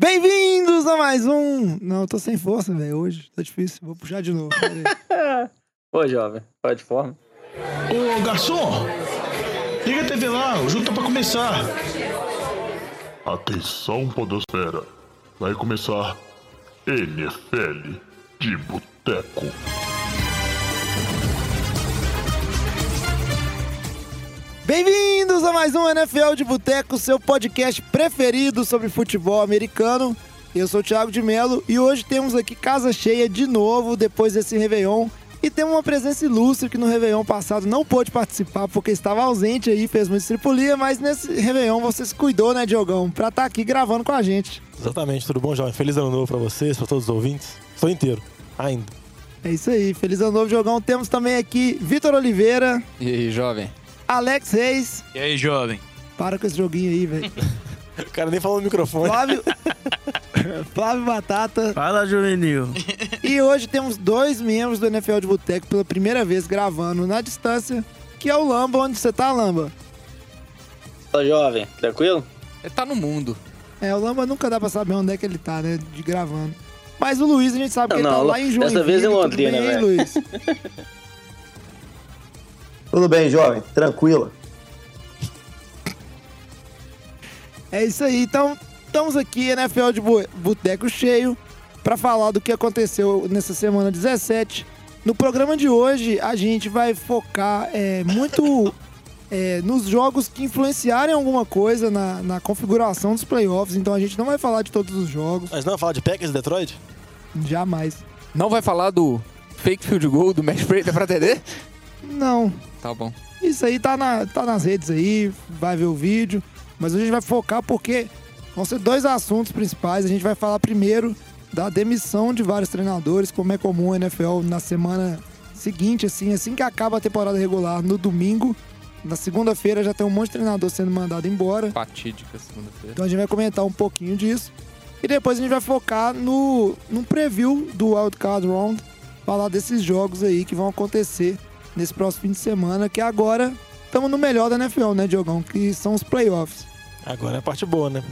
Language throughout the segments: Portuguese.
Bem-vindos a mais um. Não, eu tô sem força, velho. Hoje tá difícil. Vou puxar de novo. Ô, jovem, pode de forma. Ô, garçom! Liga a TV lá, o jogo tá pra começar. Atenção, Podosfera. Vai começar NFL de Boteco. Bem-vindos a mais um NFL de Boteco, seu podcast preferido sobre futebol americano. Eu sou o Thiago de Melo e hoje temos aqui casa cheia de novo depois desse Réveillon. E temos uma presença ilustre que no Réveillon passado não pôde participar porque estava ausente aí, fez muita estripulia, mas nesse Réveillon você se cuidou, né, Diogão? Pra estar aqui gravando com a gente. Exatamente, tudo bom, jovem? Feliz ano novo pra vocês, pra todos os ouvintes. Estou inteiro, ainda. É isso aí, feliz ano novo, Diogão. Temos também aqui Vitor Oliveira, E aí, jovem? Alex Reis. E aí, jovem? Para com esse joguinho aí, velho. O cara nem falou no microfone. Flávio. Flávio Batata. Fala, juvenil. E hoje temos dois membros do NFL de Boteco pela primeira vez gravando na distância, que é o Lamba. Onde você tá, Lamba? Ô, jovem, tranquilo? Ele tá no mundo. É, o Lamba nunca dá pra saber onde é que ele tá, né? De gravando. Mas o Luiz, a gente sabe que Não, ele tá não, lá em Joinville. dessa vez em tudo Londrina, velho. Luiz? Tudo bem, jovem? Tranquilo. É isso aí. Então, estamos aqui, NFL de Bo- Boteco cheio, para falar do que aconteceu nessa semana 17. No programa de hoje, a gente vai focar é, muito é, nos jogos que influenciarem alguma coisa na, na configuração dos playoffs. Então, a gente não vai falar de todos os jogos, Mas não, falar de Packers e Detroit? jamais. Não vai falar do fake field goal do Matt Prater pra TD? Não. Tá bom. Isso aí tá, na, tá nas redes aí, vai ver o vídeo. Mas a gente vai focar porque vão ser dois assuntos principais. A gente vai falar primeiro da demissão de vários treinadores, como é comum na NFL na semana seguinte, assim, assim que acaba a temporada regular, no domingo. Na segunda-feira já tem um monte de treinador sendo mandado embora. Fatídica segunda-feira. Então a gente vai comentar um pouquinho disso. E depois a gente vai focar no, num preview do Wild Card Round, falar desses jogos aí que vão acontecer nesse próximo fim de semana, que agora estamos no melhor da NFL, né, Diogão? Que são os playoffs. Agora é a parte boa, né?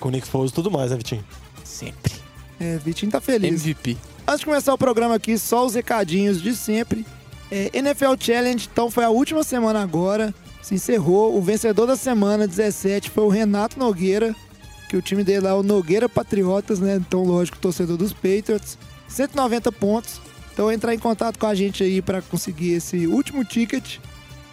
Com o Nick Foles e tudo mais, né, Vitinho? Sempre. É, Vitinho tá feliz. MVP. Antes de começar o programa aqui, só os recadinhos de sempre. É, NFL Challenge, então foi a última semana agora, se encerrou. O vencedor da semana 17 foi o Renato Nogueira, que o time dele lá é o Nogueira Patriotas, né? Então, lógico, torcedor dos Patriots. 190 pontos. Então, entrar em contato com a gente aí para conseguir esse último ticket.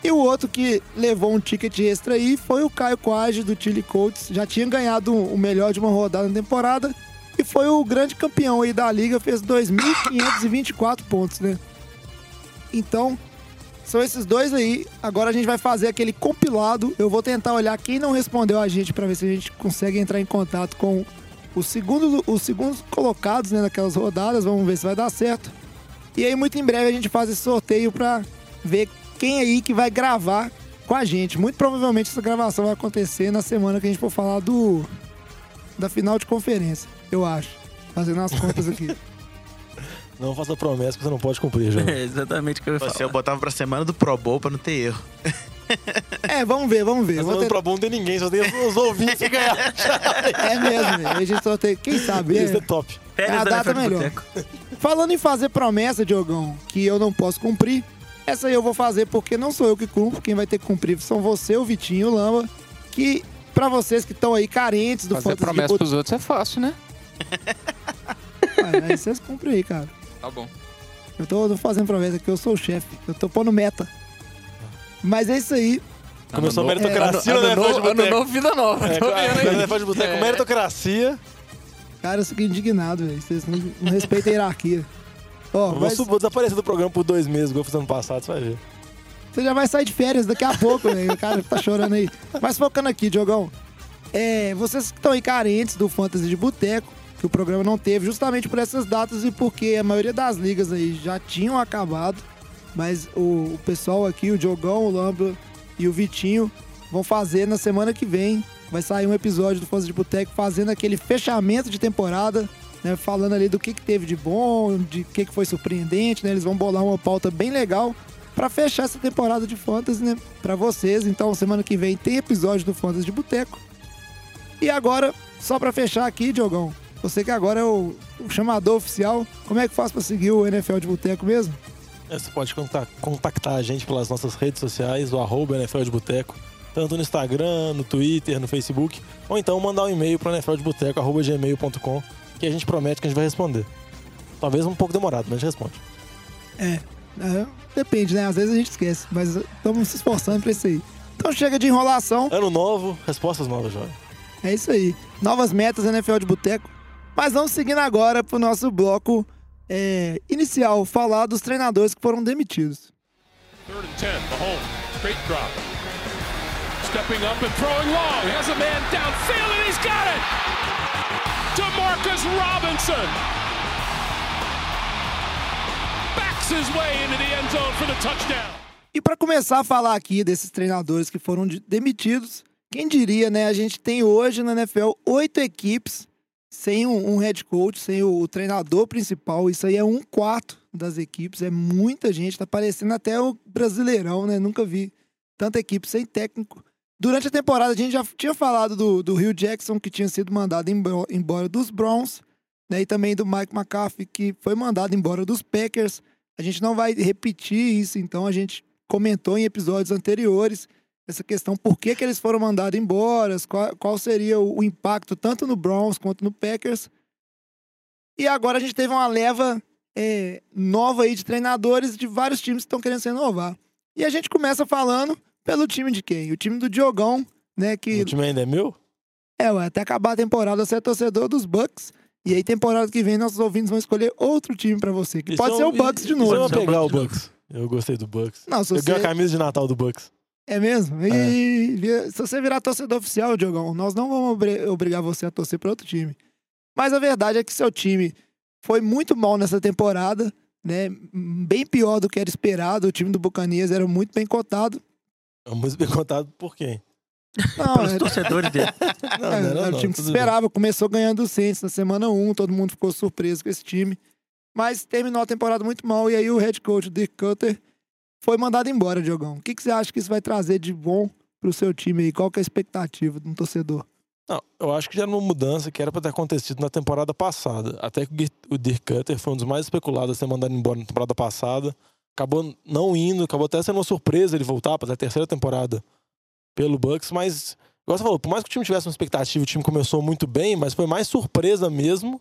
E o outro que levou um ticket extra aí foi o Caio Quage do Chile Colts. Já tinha ganhado o melhor de uma rodada na temporada e foi o grande campeão aí da liga, fez 2.524 pontos, né? Então, são esses dois aí. Agora a gente vai fazer aquele compilado. Eu vou tentar olhar quem não respondeu a gente para ver se a gente consegue entrar em contato com os segundos, os segundos colocados né, naquelas rodadas. Vamos ver se vai dar certo. E aí, muito em breve, a gente faz esse sorteio para ver quem aí que vai gravar com a gente. Muito provavelmente essa gravação vai acontecer na semana que a gente for falar do da final de conferência, eu acho. Fazendo as contas aqui. Não faça promessa que você não pode cumprir, jovem. É exatamente o que eu ia falar. Você eu botava pra semana do Pro Bowl pra não ter erro. É, vamos ver, vamos ver. Mas ter- Pro Bowl não tem ninguém, só tem os ouvintes que ganhar. É mesmo, a gente sorteia. Quem sabe? Isso é É. top. a data melhor. Falando em fazer promessa, Diogão, que eu não posso cumprir, essa aí eu vou fazer porque não sou eu que cumpro, quem vai ter que cumprir são você, o Vitinho e o Lamba, que pra vocês que estão aí carentes do Fazer Fantasy promessa de pros outros é fácil, né? Aí vocês cumprem aí, cara. Tá bom. Eu tô, tô fazendo promessa aqui, eu sou o chefe, eu tô pondo meta. Mas é isso aí. Começou a Ano meritocracia ano, no ano, ano Boteco. novo, vida nova. É, vendo cara, aí. NFL de Boteco, É. meritocracia. Cara, eu fico indignado, velho. Vocês não, não respeitam a hierarquia. Ó, vou, sub- vou desaparecer do programa por dois meses, igual eu fiz ano passado, você vai ver. Você já vai sair de férias daqui a pouco, velho. O cara tá chorando aí. Mas focando aqui, Diogão. É, vocês que estão aí carentes do Fantasy de Boteco, que o programa não teve, justamente por essas datas e porque a maioria das ligas aí já tinham acabado. Mas o, o pessoal aqui, o Diogão, o Lamba e o Vitinho, vão fazer na semana que vem. Vai sair um episódio do Fantasy de Boteco fazendo aquele fechamento de temporada. Né, falando ali do que, que teve de bom, de que, que foi surpreendente, né? Eles vão bolar uma pauta bem legal para fechar essa temporada de Fantasy, né? Pra vocês. Então, semana que vem tem episódio do Fantasy de Boteco. E agora, só pra fechar aqui, Diogão, você que agora é o, o chamador oficial, como é que faz pra seguir o NFL de Boteco mesmo? É, Você pode conta- contactar a gente pelas nossas redes sociais, o arroba NFL de Boteco, tanto no Instagram, no Twitter, no Facebook, ou então mandar um e-mail para nfldeboteco.gmail.com, que a gente promete que a gente vai responder. Talvez um pouco demorado, mas a gente responde. É, depende, né? Às vezes a gente esquece, mas estamos se esforçando pra isso aí. Então chega de enrolação. Ano novo, respostas novas, jovem. É isso aí. Novas metas NFL de Boteco. Mas vamos seguindo agora pro nosso bloco é, inicial, falar dos treinadores que foram demitidos. Third and 10, Mahomes, straight drop. Stepping up and throwing long. Has a man downfield and he's got it! Demarcus Robinson backs his way into the end zone for the touchdown. E para começar a falar aqui desses treinadores que foram de- demitidos, quem diria, né? A gente tem hoje na NFL oito equipes sem um, um head coach, sem o, o treinador principal. Isso aí é um quarto das equipes, é muita gente. Tá parecendo até o Brasileirão, né? Nunca vi tanta equipe sem técnico. Durante a temporada, a gente já tinha falado do, do Rio Jackson, que tinha sido mandado embo- embora dos Browns, né? E também do Mike McCarthy, que foi mandado embora dos Packers. A gente não vai repetir isso, então a gente comentou em episódios anteriores essa questão, por que, que eles foram mandados embora, qual, qual seria o, o impacto tanto no Browns quanto no Packers. E agora a gente teve uma leva é, nova aí de treinadores de vários times que estão querendo se renovar. E a gente começa falando pelo time de quem? O time do Diogão, né? Que O time ainda é meu? é, ué, até acabar a temporada você é torcedor dos Bucks. E aí, temporada que vem, nossos ouvintes vão escolher outro time pra você. Que pode é ser o Bucks de isso novo. é uma Isso é o pegar o Bucks de. Eu gostei do Bucks. Não, Eu você... ganhei a camisa de Natal do Bucks. É mesmo? E se você virar torcedor oficial, Diogão, nós não vamos obri- obrigar você a torcer para outro time. Mas a verdade é que seu time foi muito mal nessa temporada, né? Bem pior do que era esperado. O time do Bucanias era muito bem cotado. É muito bem contado por quem? Não, Pelos era, torcedores dele. Não, é, não, era não, o time que esperava. Começou ganhando o Saints na semana 1, todo mundo ficou surpreso com esse time. Mas terminou a temporada muito mal e aí o head coach, Dick Cutter, foi mandado embora, Diogão. O que, que você acha que isso vai trazer de bom pro seu time aí? Qual que é a expectativa de um torcedor? Não, eu acho que já era uma mudança que era pra ter acontecido na temporada passada. Até que o Dirk Cutter foi um dos mais especulados a ser mandado embora na temporada passada. Acabou não indo, acabou até sendo uma surpresa ele voltar para a terceira temporada pelo Bucks, mas, igual você falou, por mais que o time tivesse uma expectativa, o time começou muito bem, mas foi mais surpresa mesmo,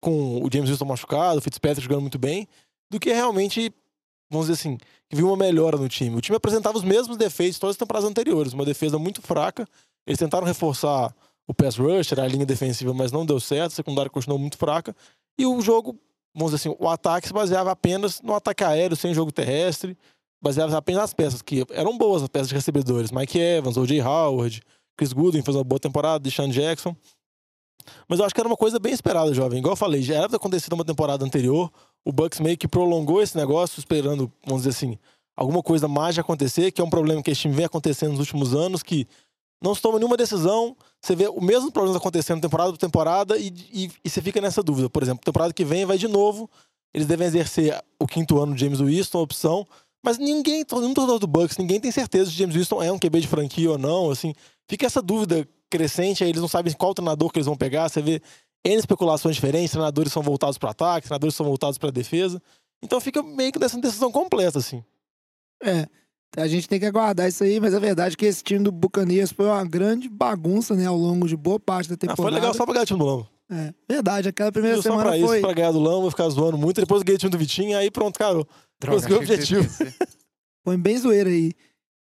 com o James Wilson machucado, o Fitzpatrick jogando muito bem, do que realmente, vamos dizer assim, que viu uma melhora no time. O time apresentava os mesmos defeitos de todas as temporadas anteriores, uma defesa muito fraca. Eles tentaram reforçar o pass rusher, a linha defensiva, mas não deu certo, a secundária continuou muito fraca. E o jogo, vamos dizer assim, o ataque se baseava apenas no ataque aéreo, sem jogo terrestre, baseava apenas nas peças, que eram boas as peças de recebedores. Mike Evans, O.J. Howard, Chris Goodwin fez uma boa temporada, Deshaun Jackson. Mas eu acho que era uma coisa bem esperada, jovem. Igual eu falei, já era acontecido uma temporada anterior. O Bucks meio que prolongou esse negócio, esperando, vamos dizer assim, alguma coisa mágica acontecer, que é um problema que esse time vem acontecendo nos últimos anos, que não se toma nenhuma decisão, você vê o mesmo problema acontecendo temporada por temporada e, e, e você fica nessa dúvida. Por exemplo, temporada que vem vai de novo, eles devem exercer o quinto ano de James Winston, opção, mas ninguém, mundo torcedor do Bucks, ninguém tem certeza se James Winston é um QB de franquia ou não, assim, fica essa dúvida crescente, aí eles não sabem qual treinador que eles vão pegar, você vê N especulações diferentes, treinadores são voltados para ataque, treinadores são voltados para defesa, então fica meio que dessa decisão completa, assim. É, a gente tem que aguardar isso aí, mas a verdade é que esse time do Buccaneers foi uma grande bagunça, né, ao longo de boa parte da Ah, temporada. foi legal só pra ganhar o time do Lambo. É, verdade, aquela primeira Só semana pra isso, foi... pra ganhar do Lambo, ficar zoando muito, depois eu ganhei o time do Vitinho, aí pronto, cara, conseguiu o objetivo. Foi bem zoeira aí.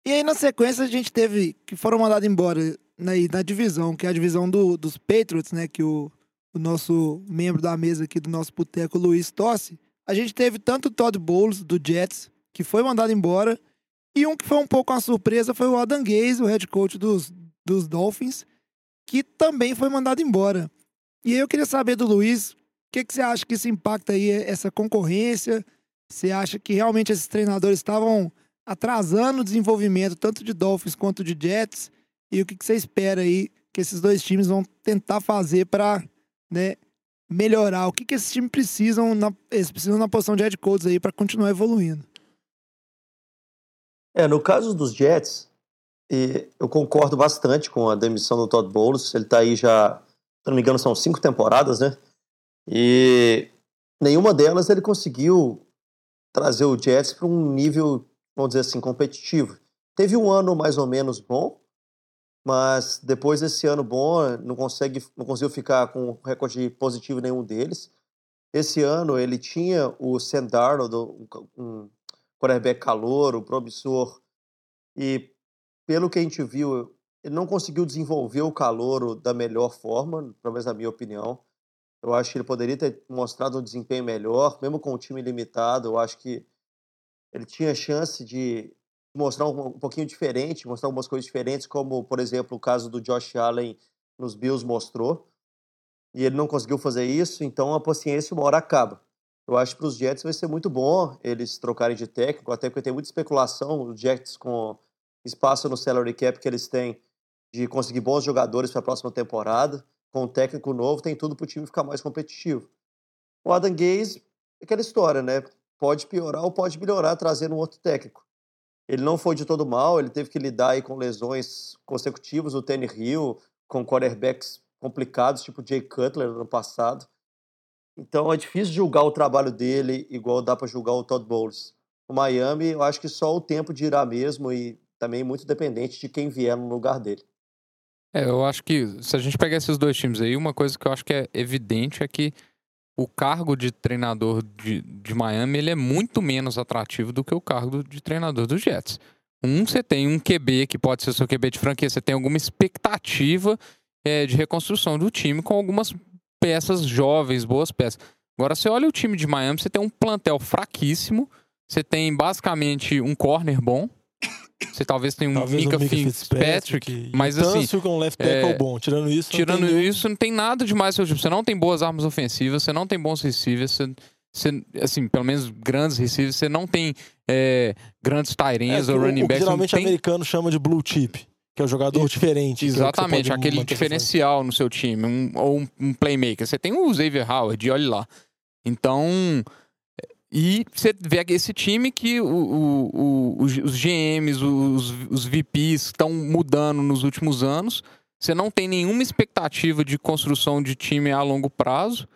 E aí, na sequência, a gente teve que foram mandados embora na, na divisão, que é a divisão do- dos Patriots, né? Que o, o nosso membro da mesa aqui do nosso boteco, Luiz Tossi. A gente teve tanto o Todd Bowles, do Jets, que foi mandado embora, e um que foi um pouco uma surpresa foi o Adam Gaze, o head coach dos, dos Dolphins, que também foi mandado embora. E aí eu queria saber do Luiz, o que, que você acha que isso impacta aí, essa concorrência? Você acha que realmente esses treinadores estavam atrasando o desenvolvimento tanto de Dolphins quanto de Jets? E o que, que você espera aí que esses dois times vão tentar fazer para né, melhorar? O que, que esses times precisam na, eles precisam na posição de head coaches aí para continuar evoluindo? É, no caso dos Jets, eu concordo bastante com a demissão do Todd Bowles. Ele está aí já, se não me engano, são cinco temporadas, né? E nenhuma delas ele conseguiu trazer o Jets para um nível, vamos dizer assim, competitivo. Teve um ano mais ou menos bom, mas depois desse ano bom, não, consegue, não conseguiu ficar com recorde positivo nenhum deles. Esse ano ele tinha o Sam Darnold, um quarterback calor, um promissor, e pelo que a gente viu, ele não conseguiu desenvolver o calor da melhor forma, pelo menos na minha opinião. Eu acho que ele poderia ter mostrado um desempenho melhor, mesmo com o time limitado. Eu acho que ele tinha chance de mostrar um, um pouquinho diferente, mostrar algumas coisas diferentes, como, por exemplo, o caso do Josh Allen nos Bills mostrou. E ele não conseguiu fazer isso, então a paciência uma hora acaba. Eu acho que para os Jets vai ser muito bom eles trocarem de técnico, até porque tem muita especulação, os Jets com espaço no salary cap que eles têm de conseguir bons jogadores para a próxima temporada com um técnico novo, tem tudo para o time ficar mais competitivo. O Adam Gaze, aquela história, né? Pode piorar ou pode melhorar trazendo um outro técnico. Ele não foi de todo mal, ele teve que lidar aí com lesões consecutivas, o Tanner Hill, com quarterbacks complicados, tipo Jay Cutler no passado. Então é difícil julgar o trabalho dele igual dá para julgar o Todd Bowles. O Miami, eu acho que só o tempo dirá mesmo e também muito dependente de quem vier no lugar dele. É, eu acho que se a gente pegar esses dois times aí, uma coisa que eu acho que é evidente é que o cargo de treinador de, de Miami ele é muito menos atrativo do que o cargo de treinador dos Jets. Um, você tem um QB que pode ser seu QB de franquia, você tem alguma expectativa é, de reconstrução do time com algumas peças jovens, boas peças. Agora, você olha o time de Miami, você tem um plantel fraquíssimo, você tem basicamente um corner bom, você talvez tenha um Talvez Mika Mika Fitzpatrick, Fitzpatrick, mas assim, com left tackle é, bom. Tirando isso, não tirando tem nenhum- isso, não tem nada demais seu time. Você não tem boas armas ofensivas, você não tem bons receivers, você, você- assim, pelo menos grandes receivers, você não tem é, grandes É, tirinhas que ou running backs. não geralmente tem- americano chama de blue chip, que é o jogador diferente. que é o que você Exatamente, pode aquele diferencial no seu time, um- ou um, um playmaker. Você tem o Xavier Howard, olha lá. Então, e você vê esse time que o- o- o- os, GMs, os, os VPs estão mudando nos últimos anos. Você não tem nenhuma expectativa de construção de time a longo prazo.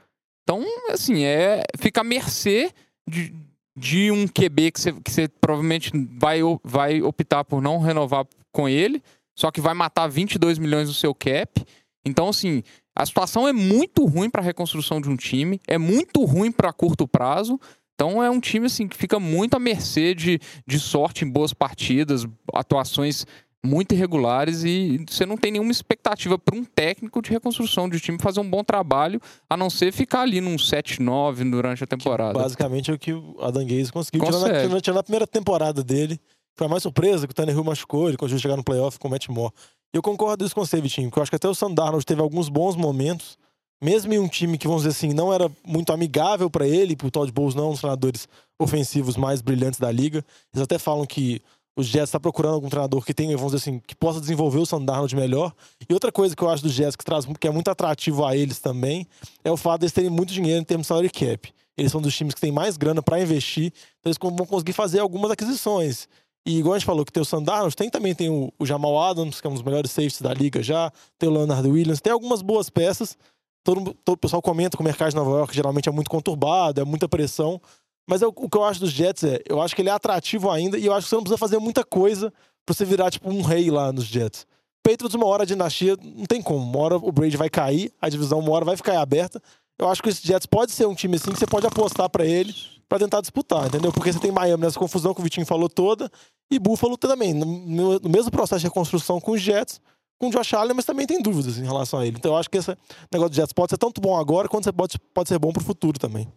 Então, assim, é fica à mercê de, de um QB que você, que você provavelmente vai, vai optar por não renovar com ele, só que vai matar 22 milhões do seu cap. Então, assim, a situação é muito ruim para a reconstrução de um time, é muito ruim para curto prazo. Então é um time assim que fica muito à mercê de, de sorte em boas partidas, atuações muito irregulares e você não tem nenhuma expectativa para um técnico de reconstrução de time fazer um bom trabalho, a não ser ficar ali num 7-9 durante a temporada. Basicamente é o que o Adam Gaze conseguiu. Consegue. na- tirando- tirando a primeira temporada dele, foi a mais surpresa que o Tanner Hill machucou, ele conseguiu chegar no playoff com o Matt Moore. E eu concordo isso com você, Vitinho, porque eu acho que até o Sandarnold teve alguns bons momentos, mesmo em um time que, vamos dizer assim, não era muito amigável para ele, pro Todd Bowles não, um dos treinadores ofensivos mais brilhantes da liga. Eles até falam que os Jets estão procurando algum treinador que tenha, vamos dizer assim, que possa desenvolver o Sandarnold melhor. E outra coisa que eu acho dos Jets que, traz, que é muito atrativo a eles também é o fato de eles terem muito dinheiro em termos de salary cap. Eles são dos times que têm mais grana para investir, então eles vão conseguir fazer algumas aquisições. E igual a gente falou que tem o Sandarnold, tem também tem o, o Jamal Adams, que é um dos melhores safeties da liga já, tem o Leonard Williams, tem algumas boas peças. Todo, todo o pessoal comenta que o mercado de Nova York geralmente é muito conturbado, é muita pressão. Mas eu- o que eu acho dos Jets é, eu acho que ele é atrativo ainda e eu acho que você não precisa fazer muita coisa pra você virar tipo um rei lá nos Jets. Patriots, uma hora a dinastia, não tem como. Uma hora o Brady vai cair, a divisão uma hora vai ficar aberta. Eu acho que esse Jets pode ser um time assim que você pode apostar pra ele pra tentar disputar, entendeu? Porque você tem Miami nessa confusão que o Vitinho falou toda e Buffalo também, no, no- mesmo processo de reconstrução com os Jets, com o Josh Allen, mas também tem dúvidas em relação a ele. Então eu acho que esse negócio do Jets pode ser tanto bom agora quanto pode, pode ser bom pro futuro também.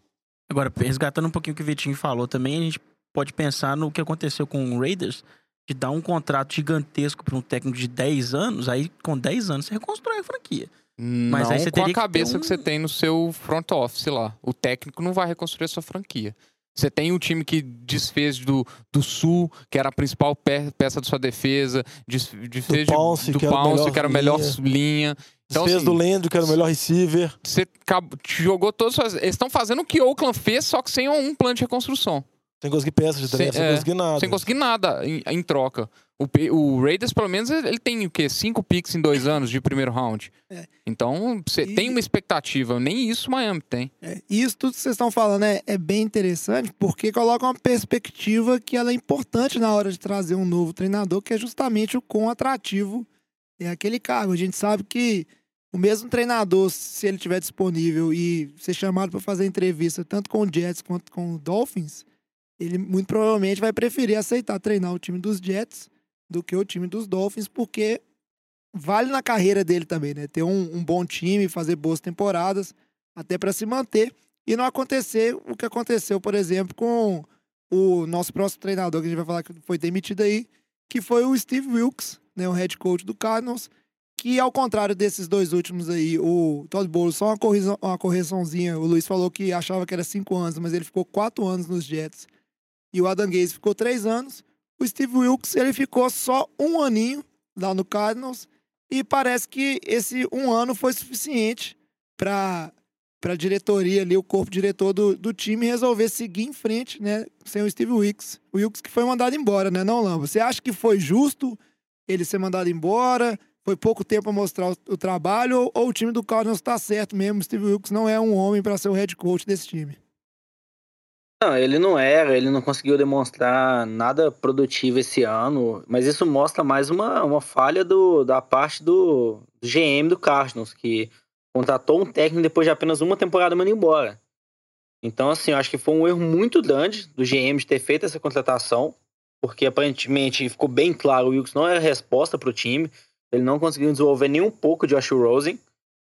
Agora, resgatando um pouquinho o que o Vitinho falou também, a gente pode pensar no que aconteceu com o Raiders, de dar um contrato gigantesco para um técnico de 10 anos, aí com 10 anos você reconstrói a franquia. Mas não aí você com a teria que cabeça um- que você tem no seu front office lá. O técnico não vai reconstruir a sua franquia. Você tem o time que desfez do, do Sul, que era a principal pe- peça da sua defesa, des- desfez de- Pounce, do que era o Pounce, que era a melhor linha. linha. Então, Fez assim, do Landry, que era o melhor receiver. você jogou todos. os- Eles estão fazendo o que Oakland fez, só que sem um plano de reconstrução. Sem conseguir peças de draft, Sem- sem, é, conseguir nada. Sem conseguir nada em, em troca. O, o Raiders, pelo menos, ele tem o quê? Cinco picks em dois anos de primeiro round. É. Então, você E- tem uma expectativa. Nem isso o Miami tem. É, e isso tudo que vocês estão falando é, é bem interessante, porque coloca uma perspectiva que ela é importante na hora de trazer um novo treinador, que é justamente o quão atrativo é aquele cargo. A gente sabe que o mesmo treinador, se ele tiver disponível e ser chamado para fazer entrevista tanto com o Jets quanto com o Dolphins, ele muito provavelmente vai preferir aceitar treinar o time dos Jets do que o time dos Dolphins, porque vale na carreira dele também, né? Ter um, um bom time, fazer boas temporadas, até para se manter e não acontecer o que aconteceu, por exemplo, com o nosso próximo treinador, que a gente vai falar que foi demitido aí, que foi o Steve Wilkes, né, o head coach do Cardinals, que ao contrário desses dois últimos aí, o Todd Bowles, só uma, correção, uma correçãozinha, o Luiz falou que achava que era cinco anos, mas ele ficou quatro anos nos Jets, e o Adam Gaze ficou três anos, o Steve Wilkes, ele ficou só um aninho lá no Cardinals, e parece que esse um ano foi suficiente para para a diretoria ali, o corpo diretor do, do time resolver seguir em frente, né, sem o Steve Wilkes. O Wilkes que foi mandado embora, né, não, Lamba? Você acha que foi justo ele ser mandado embora? Foi pouco tempo para mostrar o, o trabalho ou, ou o time do Cardinals está certo mesmo? O Steve Wilkes não é um homem para ser o head coach desse time. Não, ele não era, ele não conseguiu demonstrar nada produtivo esse ano, mas isso mostra mais uma, uma falha do, da parte do, GM do Cardinals, que contratou um técnico depois de apenas uma temporada mandando embora. Então, assim, eu acho que foi um erro muito grande do GM de ter feito essa contratação, porque aparentemente ficou bem claro, o Wilkes não era resposta para o time, ele não conseguiu desenvolver nem um pouco de Josh Rosen.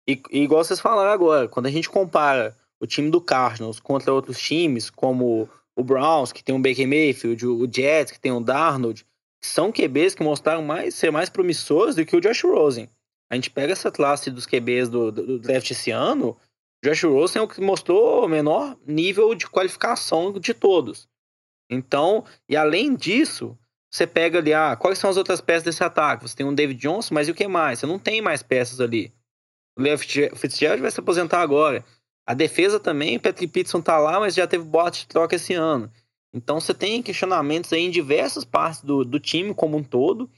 E, e igual vocês falaram agora, quando a gente compara o time do Cardinals contra outros times, como o Browns, que tem um Baker Mayfield, o Jets, que tem um Darnold, são QBs que mostraram mais, ser mais promissores do que o Josh Rosen. A gente pega essa classe dos QBs do, do, do draft esse ano, o Josh Rosen é o que mostrou o menor nível de qualificação de todos. Então, e além disso, você pega ali, ah, quais são as outras peças desse ataque? Você tem um David Johnson, mas e o que mais? Você não tem mais peças ali. O Leo Fitzgerald vai se aposentar agora. A defesa também, Patrick Peterson tá lá, mas já teve bote de troca esse ano. Então você tem questionamentos aí em diversas partes do, do time como um todo.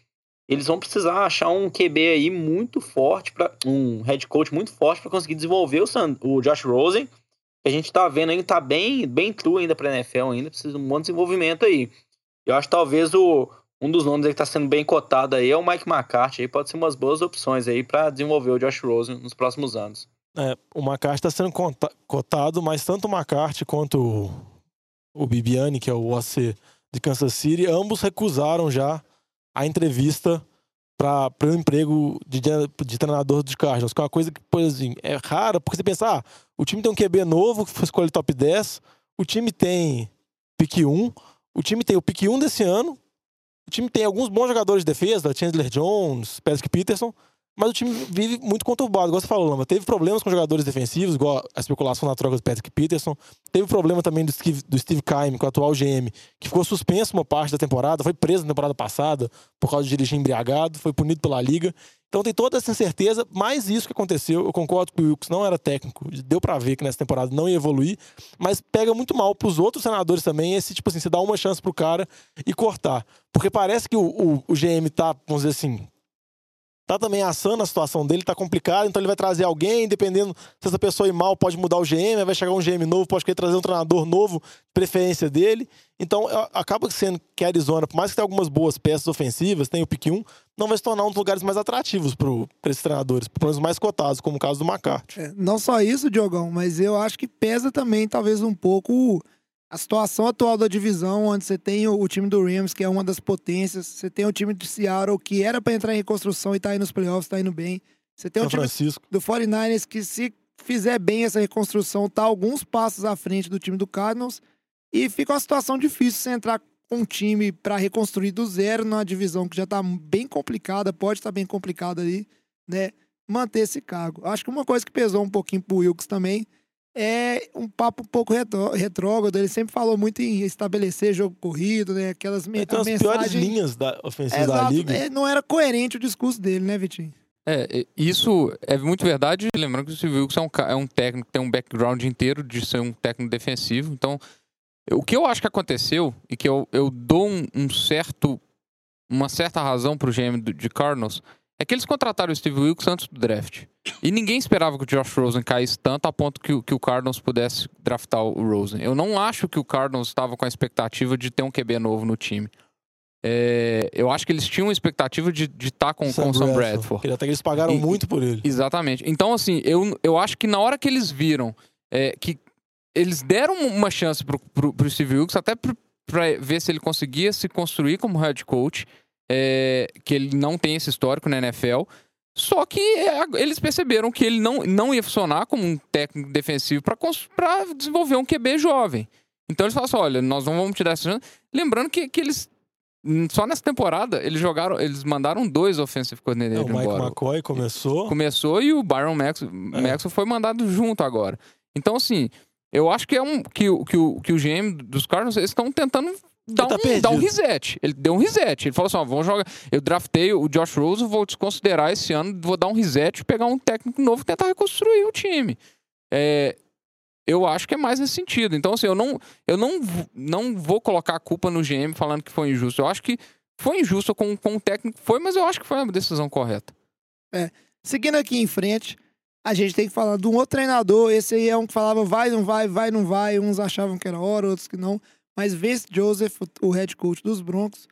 Eles vão precisar achar um QB aí muito forte, para um head coach muito forte para conseguir desenvolver o, San, o Josh Rosen. Que a gente tá vendo ainda, tá bem, bem true ainda pra NFL ainda, precisa de um bom desenvolvimento aí. Eu acho que talvez o, um dos nomes que tá sendo bem cotado aí é o Mike McCarthy. Aí pode ser umas boas opções aí para desenvolver o Josh Rosen nos próximos anos. É, o McCarthy está sendo cotado, mas tanto o McCarthy quanto o, o Bibiani, que é o OC de Kansas City, ambos recusaram já a entrevista para o emprego de, de treinador dos Cardinals, que é uma coisa que, assim, é rara, porque você pensa, ah, o time tem um QB novo, que foi escolhido top 10, o time tem pick 1, o time tem o pick 1 desse ano, o time tem alguns bons jogadores de defesa, Chandler Jones, Patrick Peterson, mas o time vive muito conturbado, igual você falou, Lama. Teve problemas com jogadores defensivos, igual a especulação na troca do Patrick Peterson. Teve problema também do Steve, do Steve Keim, com o atual GM, que ficou suspenso uma parte da temporada, foi preso na temporada passada por causa de dirigir embriagado, foi punido pela liga. Então tem toda essa incerteza, mais isso que aconteceu. Eu concordo que o Wilkes não era técnico, deu pra ver que nessa temporada não ia evoluir, mas pega muito mal pros outros senadores também esse, tipo assim, você dá uma chance pro cara e cortar. Porque parece que o, o, o GM tá, vamos dizer assim, tá também assando a situação dele, tá complicado, então ele vai trazer alguém, dependendo se essa pessoa ir mal, pode mudar o GM, vai chegar um GM novo, pode querer trazer um treinador novo, preferência dele. Então acaba sendo que a Arizona, por mais que tenha algumas boas peças ofensivas, tem o pick 1, não vai se tornar um dos lugares mais atrativos para esses treinadores, pelo menos mais cotados, como o caso do McCarthy. É, não só isso, Diogão, mas eu acho que pesa também, talvez, um pouco a situação atual da divisão, onde você tem o, o time do Rams, que é uma das potências, você tem o time de Seattle, que era para entrar em reconstrução e tá aí nos playoffs, tá indo bem. Você tem São o time Francisco. do 49ers, que se fizer bem essa reconstrução, tá alguns passos à frente do time do Cardinals. E fica uma situação difícil você entrar com um time para reconstruir do zero numa divisão que já tá bem complicada, pode estar bem complicada ali, né? Manter esse cargo. Acho que uma coisa que pesou um pouquinho pro Wilkes também é um papo um pouco retró- retrógrado. Ele sempre falou muito em estabelecer jogo corrido, né? Aquelas me Ele tem a as piores mensagem- linhas da ofensiva da liga. É, não era coerente o discurso dele, né, Vitinho? É, isso é muito verdade. Lembrando que o Steve Wilkes é um, é um técnico que tem um background inteiro de ser um técnico defensivo. Então, o que eu acho que aconteceu e que eu, eu dou um, um certo uma certa razão pro GM do- de Cardinals é que eles contrataram o Steve Wilkes antes do draft. E ninguém esperava que o Josh Rosen caísse tanto a ponto que, o- que o Cardinals pudesse draftar o Rosen. Eu não acho que o Cardinals estava com a expectativa de ter um QB novo no time. É, eu acho que eles tinham a expectativa de estar com, com o Sam Bradford. Até que eles pagaram E- muito por ele. Exatamente. Então, assim, eu, eu acho que na hora que eles viram é, que eles deram uma chance pro, pro, pro Steve Wilkes, até pro, pra ver se ele conseguia se construir como head coach, é, que ele não tem esse histórico na NFL. Só que é, eles perceberam que ele não, não ia funcionar como um técnico defensivo para desenvolver um QB jovem. Então eles falaram assim: olha, nós não vamos te dar essa chance. Lembrando que, que eles. Só nessa temporada, eles jogaram. Eles mandaram dois offensive É, coordinators o Mike embora. McCoy começou. Começou e o Byron Max, Maxwell foi mandado junto agora. Então, assim, eu acho que é um que, o- que, o, que o GM dos Cardinals eles estão tentando dar, tá um, dar um reset. Ele deu um reset. Ele falou assim: ó, vamos jogar. Eu draftei o Josh Rose, vou desconsiderar esse ano, vou dar um reset, pegar um técnico novo e tentar reconstruir o time. É, eu acho que é mais nesse sentido. Então, assim, eu não, eu não, não vou colocar a culpa no GM falando que foi injusto. Eu acho que foi injusto com, com o técnico, foi, mas eu acho que foi a decisão correta. Seguindo aqui em frente, a gente tem que falar de um outro treinador. Esse aí é um que falava vai, não vai, vai, não vai. Uns achavam que era hora, outros que não. Mas Vince Joseph, o head coach dos Broncos,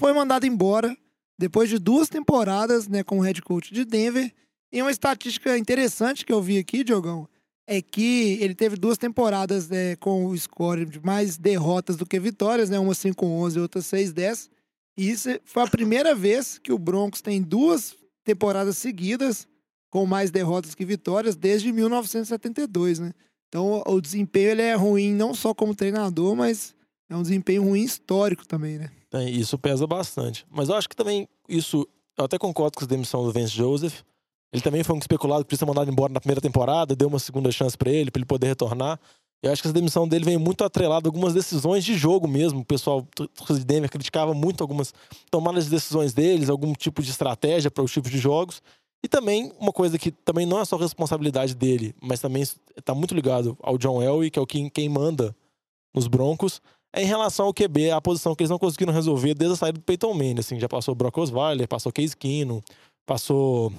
foi mandado embora depois de duas temporadas né, como head coach de Denver. E uma estatística interessante que eu vi aqui, Diogão, é que ele teve duas temporadas né, com o score de mais derrotas do que vitórias, né? Uma 5-11 e outra 6-10. E isso foi a primeira vez que o Broncos tem duas temporadas seguidas com mais derrotas que vitórias desde 1972, né? Então o desempenho ele é ruim não só como treinador, mas é um desempenho ruim histórico também, né? Tem, isso pesa bastante. Mas eu acho que também isso. Eu até concordo com a demissão do Vance Joseph. Ele também foi um especulado que precisa mandado embora na primeira temporada, deu uma segunda chance pra ele, pra ele poder retornar. Eu acho que essa demissão dele vem muito atrelada a algumas decisões de jogo mesmo. O pessoal de Denver criticava muito algumas tomadas de decisões deles, algum tipo de estratégia para os tipos de jogos. E também uma coisa que também não é só responsabilidade dele, mas também está muito ligado ao John Elway, que é o quem, quem manda nos Broncos, é em relação ao QB, a posição que eles não conseguiram resolver desde a saída do Peyton Manning. Assim, já passou o Brock Osweiler, passou Case Keenum, passou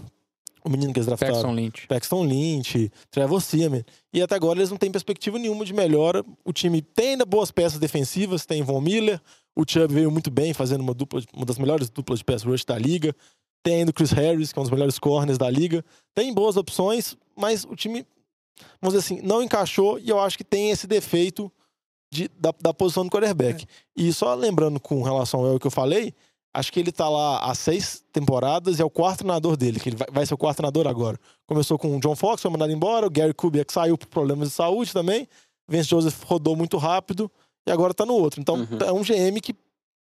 o menino que eles draftaram. Paxton Lynch. Paxton Lynch, Trevor Seaman. E até agora eles não têm perspectiva nenhuma de melhora. O time tem ainda boas peças defensivas, tem Von Miller, o Chubb veio muito bem, fazendo uma, dupla, uma das melhores duplas de pass rush da liga. Tem ainda o Chris Harris, que é um dos melhores corners da liga. Tem boas opções, mas o time, vamos dizer assim, não encaixou e eu acho que tem esse defeito de, da, da posição do quarterback. E só lembrando com relação ao que eu falei, acho que ele tá lá há seis temporadas e é o quarto treinador dele, que ele vai, vai ser o quarto treinador agora. Começou com o John Fox, foi mandado embora, o Gary Kubiak saiu por problemas de saúde também, Vance Joseph rodou muito rápido e agora tá no outro. Então Uhum. é um GM que,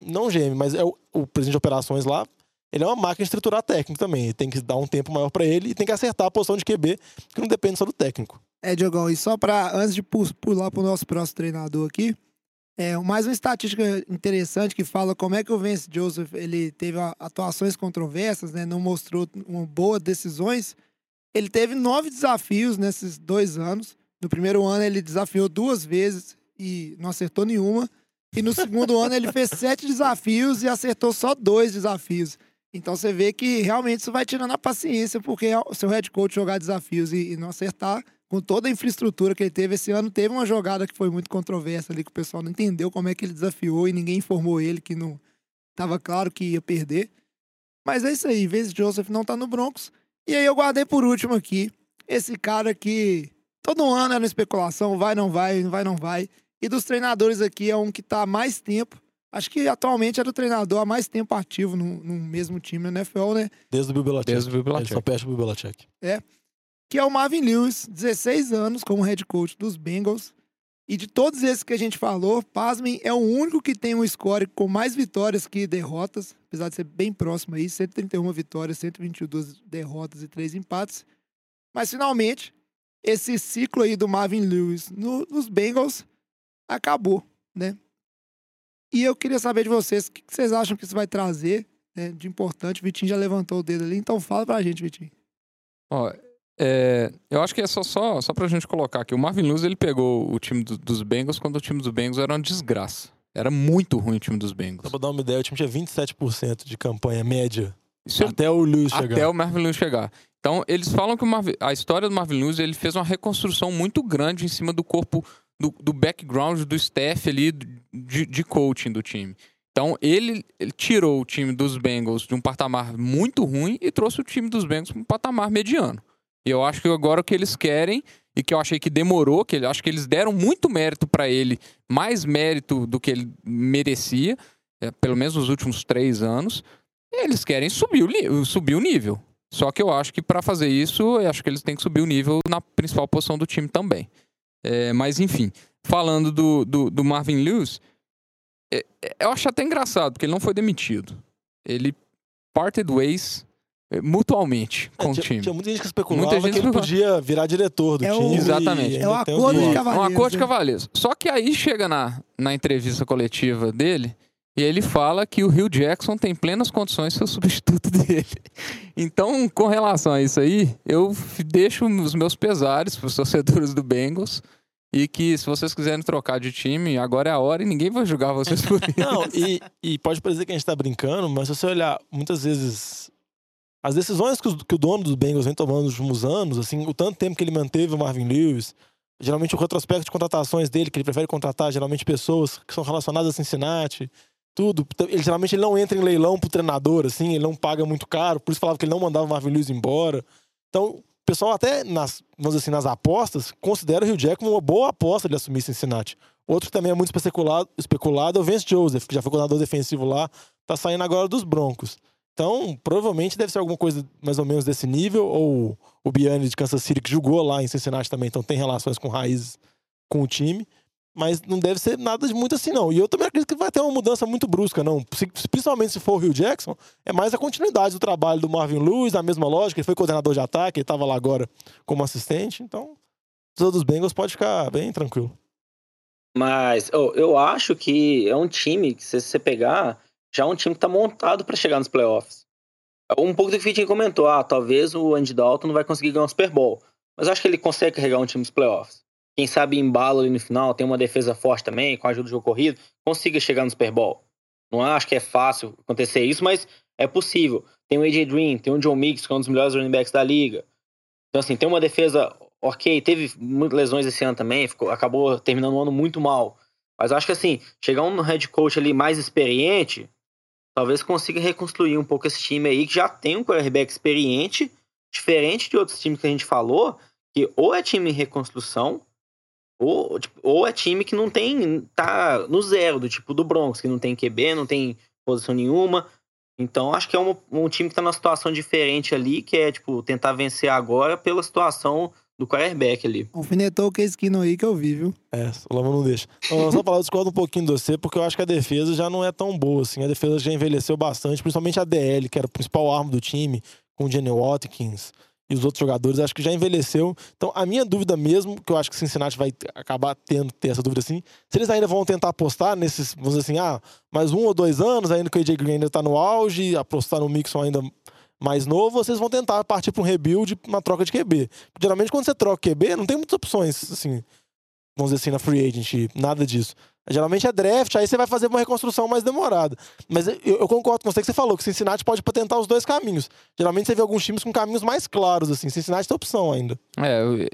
não GM, mas é o, o presidente de operações lá, ele é uma máquina de estruturar técnico também. Ele tem que dar um tempo maior pra ele e tem que acertar a posição de QB, que não depende só do técnico. É, Diogão, e só para antes de pu- pular pro nosso próximo treinador aqui, é mais uma estatística interessante que fala como é que o Vance Joseph ele teve atuações controversas, né? Não mostrou boas decisões. Ele teve nove desafios nesses dois anos. No primeiro ano ele desafiou duas vezes e não acertou nenhuma. E no segundo ano ele fez sete desafios e acertou só dois desafios. Então você vê que realmente isso vai tirando a paciência, porque o seu head coach jogar desafios e, e não acertar, com toda a infraestrutura que ele teve esse ano, teve uma jogada que foi muito controversa ali, que o pessoal não entendeu como é que ele desafiou e ninguém informou ele que não estava claro que ia perder. Mas é isso aí, Vance Joseph não tá no Broncos. E aí eu guardei por último aqui, esse cara que todo ano era especulação, vai, não vai, vai, não vai. E dos treinadores aqui é um que tá há mais tempo. Acho que atualmente era o treinador há mais tempo ativo no, no mesmo time na NFL, né? Desde o Bill Belichick. Desde o Bill Ele só perde o Bill Belichick. que é o Marvin Lewis, 16 anos como head coach dos Bengals. E de todos esses que a gente falou, pasmem, é o único que tem um score com mais vitórias que derrotas, apesar de ser bem próximo aí, 131 vitórias, 122 derrotas e 3 empates. Mas finalmente, esse ciclo aí do Marvin Lewis no- nos Bengals acabou, né? E eu queria saber de vocês, o que vocês acham que isso vai trazer né, de importante? O Vitinho já levantou o dedo ali, então fala pra gente, Vitinho. Ó, é, eu acho que é só, só, só pra gente colocar aqui. O Marvin Lewis, ele pegou o time do- dos Bengals quando o time dos Bengals era uma desgraça. Era muito ruim o time dos Bengals. Só pra dar uma ideia, o time tinha 27% de campanha média. Isso é até o Lewis chegar. até o Marvin Lewis chegar. Então, eles falam que o Marvin- a história do Marvin Lewis, ele fez uma reconstrução muito grande em cima do corpo, do, do background do staff ali, de, de coaching do time. Então, ele, ele tirou o time dos Bengals de um patamar muito ruim e trouxe o time dos Bengals para um patamar mediano. E eu acho que agora o que eles querem, e que eu achei que demorou, que eu acho que eles deram muito mérito para ele, mais mérito do que ele merecia, é, pelo menos nos últimos três anos, eles querem subir o, subir o nível. Só que eu acho que para fazer isso, eu acho que eles têm que subir o nível na principal posição do time também. É, mas enfim, falando do, do, do Marvin Lewis, é, é, eu acho até engraçado, porque ele não foi demitido. Ele parted ways é, mutualmente com o tinha, time. tinha muita gente que especulava Muita gente que ele podia virar diretor do É o- time. Exatamente. e É o tem acordo de cavaleiros. Um acordo de cavaleiros. Só que aí chega na, na entrevista coletiva dele e ele fala que o Rio Jackson tem plenas condições de ser o substituto dele. Então, com relação a isso aí, eu deixo os meus pesares para os torcedores do Bengals e que se vocês quiserem trocar de time, agora é a hora e ninguém vai julgar vocês por isso. Não, e, e pode parecer que a gente tá brincando, mas se você olhar, muitas vezes, as decisões que, o dono dos Bengals vem tomando nos últimos anos, assim, o tanto tempo que ele manteve o Marvin Lewis, geralmente o retrospecto de contratações dele, que ele prefere contratar geralmente pessoas que são relacionadas a Cincinnati, tudo. Então, Ele geralmente ele não entra em leilão pro treinador, assim, ele não paga muito caro, por isso falava que ele não mandava o Marvin Lewis embora. Então, o pessoal até nas, vamos assim, nas apostas, considera o Rio Jackman uma boa aposta de assumir Cincinnati. Outro que também é muito especulado, especulado é o Vance Joseph, que já foi coordenador defensivo lá, tá saindo agora dos Broncos. Então, provavelmente deve ser alguma coisa mais ou menos desse nível, ou o Biani de Kansas City, que jogou lá em Cincinnati também, então tem relações com raízes com o time. Mas não deve ser nada de muito assim, não. E eu também acredito que vai ter uma mudança muito brusca, não. Principalmente se for o Rio Jackson, é mais a continuidade do trabalho do Marvin Lewis, a mesma lógica. Ele foi coordenador de ataque, ele estava lá agora como assistente. Então, todos os Bengals pode ficar bem tranquilo. Mas oh, eu acho que é um time que, se você pegar, já é um time que tá montado pra chegar nos playoffs. Um pouco do que o Fitting comentou, ah, talvez o Andy Dalton não vai conseguir ganhar um Super Bowl. Mas eu acho que ele consegue carregar um time nos playoffs. Quem sabe embala ali no final, tem uma defesa forte também, com a ajuda do jogo corrido, consiga chegar no Super Bowl. Não acho que é fácil acontecer isso, mas é possível. Tem o AJ Green, tem o John Mix, que é um dos melhores running backs da liga. Então, assim, tem uma defesa ok. Teve muitas lesões esse ano também, ficou, acabou terminando o ano muito mal. Mas acho que, assim, chegar um head coach ali mais experiente, talvez consiga reconstruir um pouco esse time aí, que já tem um quarterback experiente, diferente de outros times que a gente falou, que ou é time em reconstrução, ou, tipo, ou é time que não tem. tá no zero, do tipo do Broncos, que não tem QB, não tem posição nenhuma. Então acho que é um, um time que tá numa situação diferente ali, que é, tipo, tentar vencer agora pela situação do quarterback ali. Alfinetou o Case Keenum aí que eu vi, viu? É, o Lama não deixa. Então, só falar, eu discordo um pouquinho de você, porque eu acho que a defesa já não é tão boa, assim. A defesa já envelheceu bastante, principalmente a DL, que era o principal arma do time, com o Jenny Watkins e os outros jogadores, acho que já envelheceu. Então, a minha dúvida mesmo, que eu acho que Cincinnati vai acabar tendo ter essa dúvida assim, se eles ainda vão tentar apostar nesses, vamos dizer assim, ah, mais um ou dois anos, ainda que o AJ Green ainda tá no auge, apostar no Mixon ainda mais novo, vocês vão tentar partir para um rebuild, uma troca de QB. Geralmente, quando você troca QB, não tem muitas opções, assim, vamos dizer assim, na free agent, nada disso. Geralmente é draft, aí você vai fazer uma reconstrução mais demorada. Mas eu, eu concordo com você que você falou, que Cincinnati pode tentar os dois caminhos. Geralmente você vê alguns times com caminhos mais claros, assim. Cincinnati tem opção ainda. É, eu,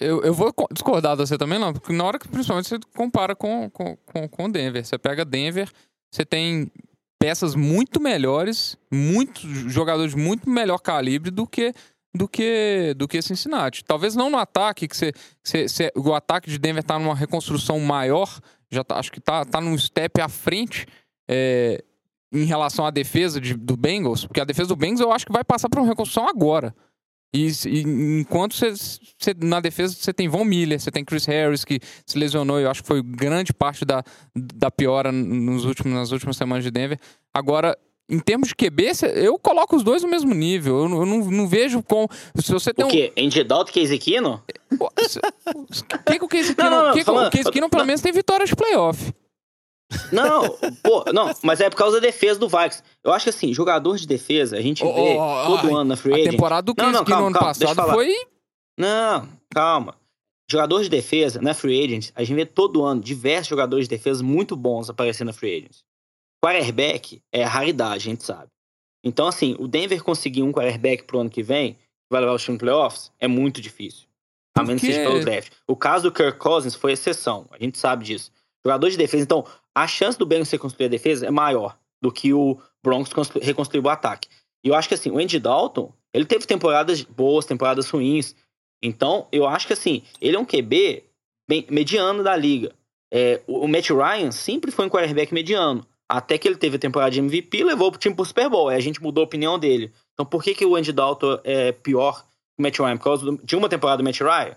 eu, eu vou co- discordar de você também, não, porque na hora que principalmente você compara com, com, com, com Denver. Você pega Denver, você tem peças muito melhores, muitos jogadores muito melhor calibre do que do que do que Cincinnati. Talvez não no ataque, que você, você- o ataque de Denver tá numa reconstrução maior, já tá, acho que tá, tá num step à frente é, em relação à defesa de- do Bengals, porque a defesa do Bengals eu acho que vai passar por uma reconstrução agora. E, e enquanto você, você- na defesa você tem Von Miller, você tem Chris Harris, que se lesionou, eu acho que foi grande parte da, da piora nos últimos, nas últimas semanas de Denver. Agora, em termos de QB, eu coloco os dois no mesmo nível. Eu, não- eu não, não vejo com. Se você tem O um. quê? Andy Dalton e Case Keenum? O que, que o Case Não, não, não, que, falando- o Case Keenum, pelo menos, tem vitória de playoff. Não, pô, não, mas é por causa da defesa do Vikings. Eu acho que assim, jogador de defesa, a gente Ó, vê ó, todo ai, ano na free A agent. temporada do Case não, calma, ano calma, passado foi. Não, calma. jogador de defesa, na free agent, a gente vê todo ano diversos jogadores de defesa muito bons aparecendo na free agent. Quarterback é raridade, a gente sabe. Então, assim, o Denver conseguir um quarterback pro ano que vem, que vai levar o time playoffs, é muito difícil. A menos que seja pelo draft. O caso do Kirk Cousins foi exceção. A gente sabe disso. Jogador de defesa, então, a chance do Bengals reconstruir a defesa é maior do que o Broncos reconstruir o ataque. E eu acho que, assim, o Andy Dalton, ele teve temporadas boas, temporadas ruins. Então, eu acho que, assim, ele é um QB bem, mediano da liga. É, o Matt Ryan sempre foi um quarterback mediano. Até que ele teve a temporada de MVP levou o time pro Super Bowl. Aí a gente mudou a opinião dele. Então, por que, que o Andy Dalton é pior que o Matt Ryan? Por causa de uma temporada do Matt Ryan?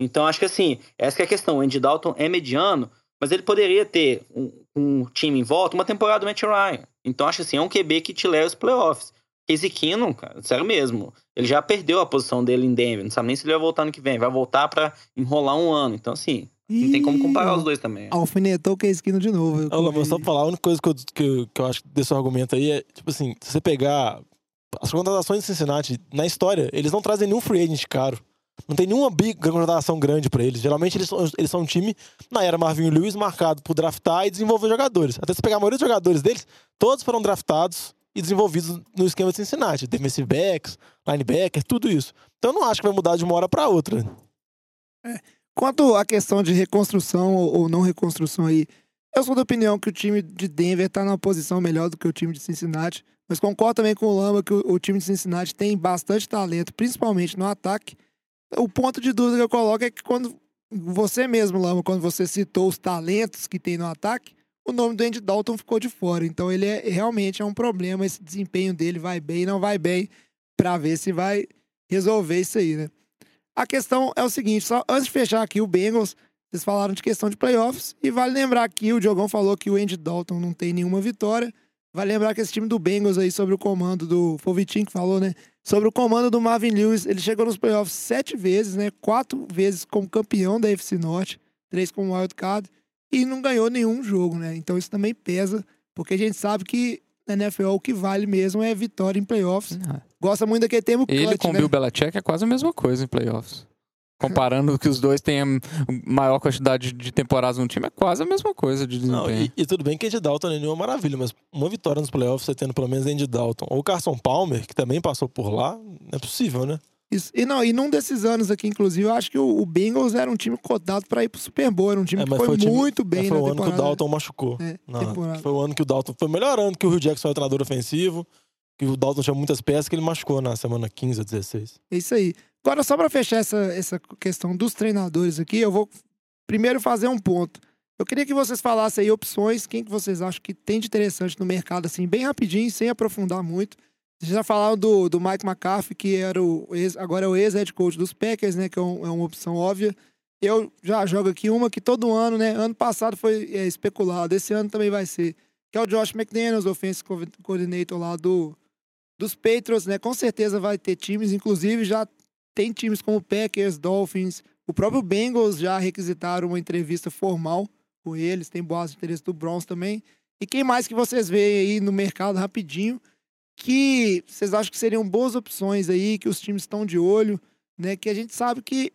Então, acho que, assim, essa é a questão. O Andy Dalton é mediano, mas ele poderia ter um, um time em volta uma temporada do Matt Ryan. Então, acho assim, é um QB que te leva aos playoffs. Casey Keenum, cara, sério mesmo. Ele já perdeu a posição dele em Denver. Não sabe nem se ele vai voltar no que vem. Vai voltar para enrolar um ano. Então, assim, não tem como comparar os dois também. Alfinetou o Keenum de novo. Eu, eu só pra falar, a única coisa que eu, que, eu, que eu acho desse argumento aí é, tipo assim, se você pegar as contratações de Cincinnati, na história, eles não trazem nenhum free agent caro. Não tem nenhuma big contratação grande para eles. Geralmente eles são, eles são um time, na era Marvin Lewis, marcado por draftar e desenvolver jogadores. Até se pegar a maioria dos jogadores deles, todos foram draftados e desenvolvidos no esquema de Cincinnati. Defensive backs, linebacker, tudo isso. Então eu não acho que vai mudar de uma hora para outra. É. Quanto à questão de reconstrução ou não reconstrução aí, eu sou da opinião que o time de Denver está numa posição melhor do que o time de Cincinnati. Mas concordo também com o Lama que o, time de Cincinnati tem bastante talento, principalmente no ataque. O ponto de dúvida que eu coloco é que quando você mesmo, Lama, quando você citou os talentos que tem no ataque, o nome do Andy Dalton ficou de fora. Então ele é, realmente é um problema. Esse desempenho dele vai bem, não vai bem, para ver se vai resolver isso aí, né? A questão é o seguinte, só antes de fechar aqui o Bengals, vocês falaram de questão de playoffs, e vale lembrar que o Diogão falou que o Andy Dalton não tem nenhuma vitória. Vale lembrar que esse time do Bengals aí, sobre o comando do. Foi o Vitinho que falou, né? Sobre o comando do Marvin Lewis, ele chegou nos playoffs sete vezes, né? Quatro vezes como campeão da FC Norte, três como wildcard e não ganhou nenhum jogo, né? Então isso também pesa, porque a gente sabe que na NFL o que vale mesmo é vitória em playoffs. Não. Gosta muito daquele termo Ele clutch, com o né? Bill Belichick é quase a mesma coisa em playoffs. Comparando que os dois têm a maior quantidade de temporadas no time, é quase a mesma coisa de desempenho. Não, e, e, tudo bem que Andy Dalton é nenhuma maravilha, mas uma vitória nos playoffs você tendo pelo menos Andy Dalton ou Carson Palmer, que também passou por lá, não é possível, né? Isso. E não, e num desses anos aqui, inclusive, eu acho que o, o Bengals era um time cotado para ir pro Super Bowl. Era um time é, que foi, foi time, muito bem foi o ano que o Dalton machucou. É, não, foi o ano que o Dalton foi melhorando, que o Rio Jackson foi o treinador ofensivo, que o Dalton tinha muitas peças que ele machucou na semana 15 a 16. É isso aí. Agora, só para fechar essa, essa questão dos treinadores aqui, eu vou primeiro fazer um ponto. Eu queria que vocês falassem aí opções, quem que vocês acham que tem de interessante no mercado, assim, bem rapidinho, sem aprofundar muito. Vocês já falaram do, do Mike McCarthy, que era o ex, agora é o ex-head coach dos Packers, né? Que é, um, é, uma opção óbvia. Eu já jogo aqui uma que todo ano, né? Ano passado foi é, especulado, esse ano também vai ser. Que é o Josh McDaniels, offensive coordinator lá do, dos Patriots, né? Com certeza vai ter times, inclusive já tem times como Packers, Dolphins, o próprio Bengals já requisitaram uma entrevista formal com eles, tem boas interesses do Browns também. E quem mais que vocês veem aí no mercado rapidinho? Que vocês acham que seriam boas opções aí, que os times estão de olho, né? Que a gente sabe que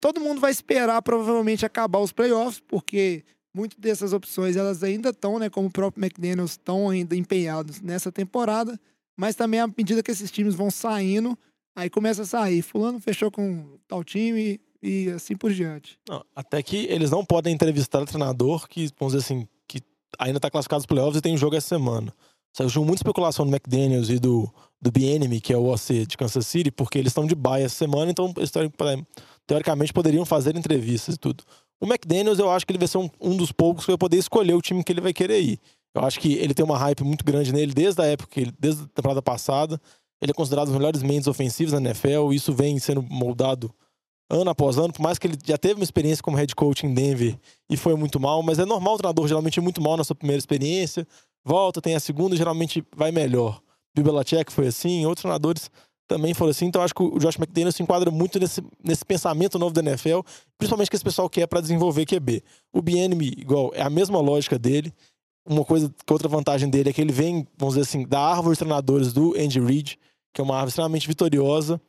todo mundo vai esperar provavelmente acabar os playoffs, porque muitas dessas opções elas ainda estão, né? Como o próprio McDaniels estão ainda empenhados nessa temporada, mas também à medida que esses times vão saindo, aí começa a sair. Fulano fechou com tal time e assim por diante. Não, até que eles não podem entrevistar o treinador que, vamos dizer assim, que ainda está classificado os playoffs e tem jogo essa semana. Saiu muita especulação do McDaniels e do, do BNM, que é o OC de Kansas City, porque eles estão de baia essa semana, então eles teoricamente poderiam fazer entrevistas e tudo. O McDaniels, eu acho que ele vai ser um, um dos poucos que vai poder escolher o time que ele vai querer ir. Eu acho que ele tem uma hype muito grande nele desde a época, desde a temporada passada. Ele é considerado um dos melhores mentes ofensivos da NFL, isso vem sendo moldado ano após ano, por mais que ele já teve uma experiência como head coach em Denver e foi muito mal, mas é normal o treinador geralmente ir muito mal na sua primeira experiência volta, tem a segunda geralmente vai melhor. Bill foi assim, outros treinadores também foram assim. Então acho que o Josh McDaniel se enquadra muito nesse, nesse pensamento novo da NFL, principalmente que esse pessoal quer para desenvolver QB. O BNM, igual, é a mesma lógica dele. Uma coisa, que outra vantagem dele é que ele vem, vamos dizer assim, da árvore de treinadores do Andy Reid, que é uma árvore extremamente vitoriosa.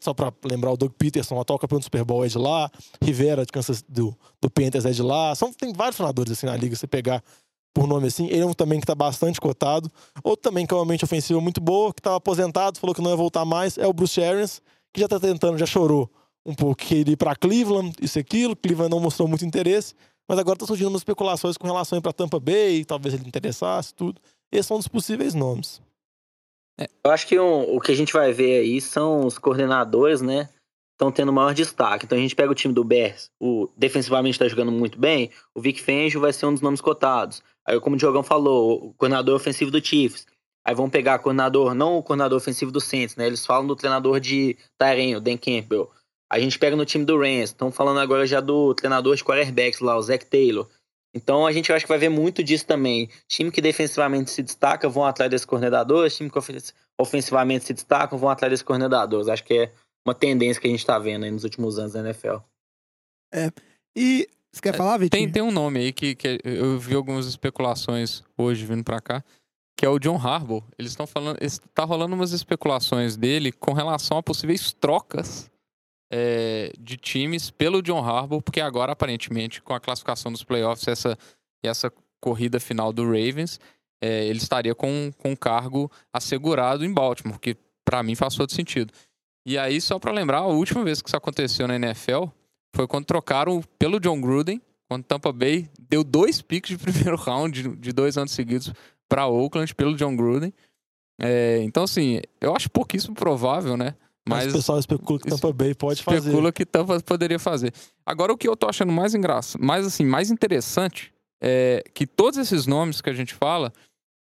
Só pra lembrar, o Doug Peterson, atual campeão do Super Bowl, é de lá. Rivera, de Kansas, do, do Panthers, é de lá. São, tem vários treinadores assim na liga, você pegar por nome assim. Ele é um também que tá bastante cotado. Outro também que é uma mente ofensiva muito boa, que tava aposentado, falou que não ia voltar mais, é o Bruce Arians, que já tá tentando, já chorou um pouco que ele ir pra Cleveland, isso e aquilo. Cleveland não mostrou muito interesse, mas agora tá surgindo umas especulações com relação a ir pra Tampa Bay, talvez ele interessasse, tudo. Esses são um possíveis nomes. Eu acho que um- o que a gente vai ver aí são os coordenadores, né? Estão tendo maior destaque. Então a gente pega o time do Bears, o defensivamente está jogando muito bem. O Vic Fangio vai ser um dos nomes cotados. Aí, como o Diogão falou, o coordenador ofensivo do Chiefs. Aí vão pegar coordenador, não o coordenador ofensivo do Saints, né? Eles falam do treinador de Tyren, o Dan Campbell. A gente pega no time do Rams. Estão falando agora já do treinador de quarterbacks lá, o Zach Taylor. Então a gente acho que vai ver muito disso também. Time que defensivamente se destaca vão atrás desses coordenadores, time que ofen- ofensivamente se destacam vão atrás desses coordenadores. Acho que é uma tendência que a gente está vendo nos últimos anos da NFL. E você quer falar, Vitinho? Tem, tem um nome aí que, que eu vi algumas especulações hoje vindo pra cá, que é o John Harbaugh. Eles estão falando, está rolando umas especulações dele com relação a possíveis trocas é, de times pelo John Harbaugh, porque agora aparentemente com a classificação dos playoffs essa essa corrida final do Ravens, é, ele estaria com com um cargo assegurado em Baltimore, que pra mim faz todo sentido. E aí só pra lembrar, a última vez que isso aconteceu na NFL foi quando trocaram pelo John Gruden, quando Tampa Bay deu dois picks de primeiro round de, de dois anos seguidos para Oakland pelo John Gruden. É, então, assim, eu acho pouquíssimo provável, né? Mas, Mas o pessoal especula que Tampa Bay pode especula fazer. que Tampa poderia fazer. Agora, o que eu tô achando mais engraçado, mais assim, mais interessante é que todos esses nomes que a gente fala,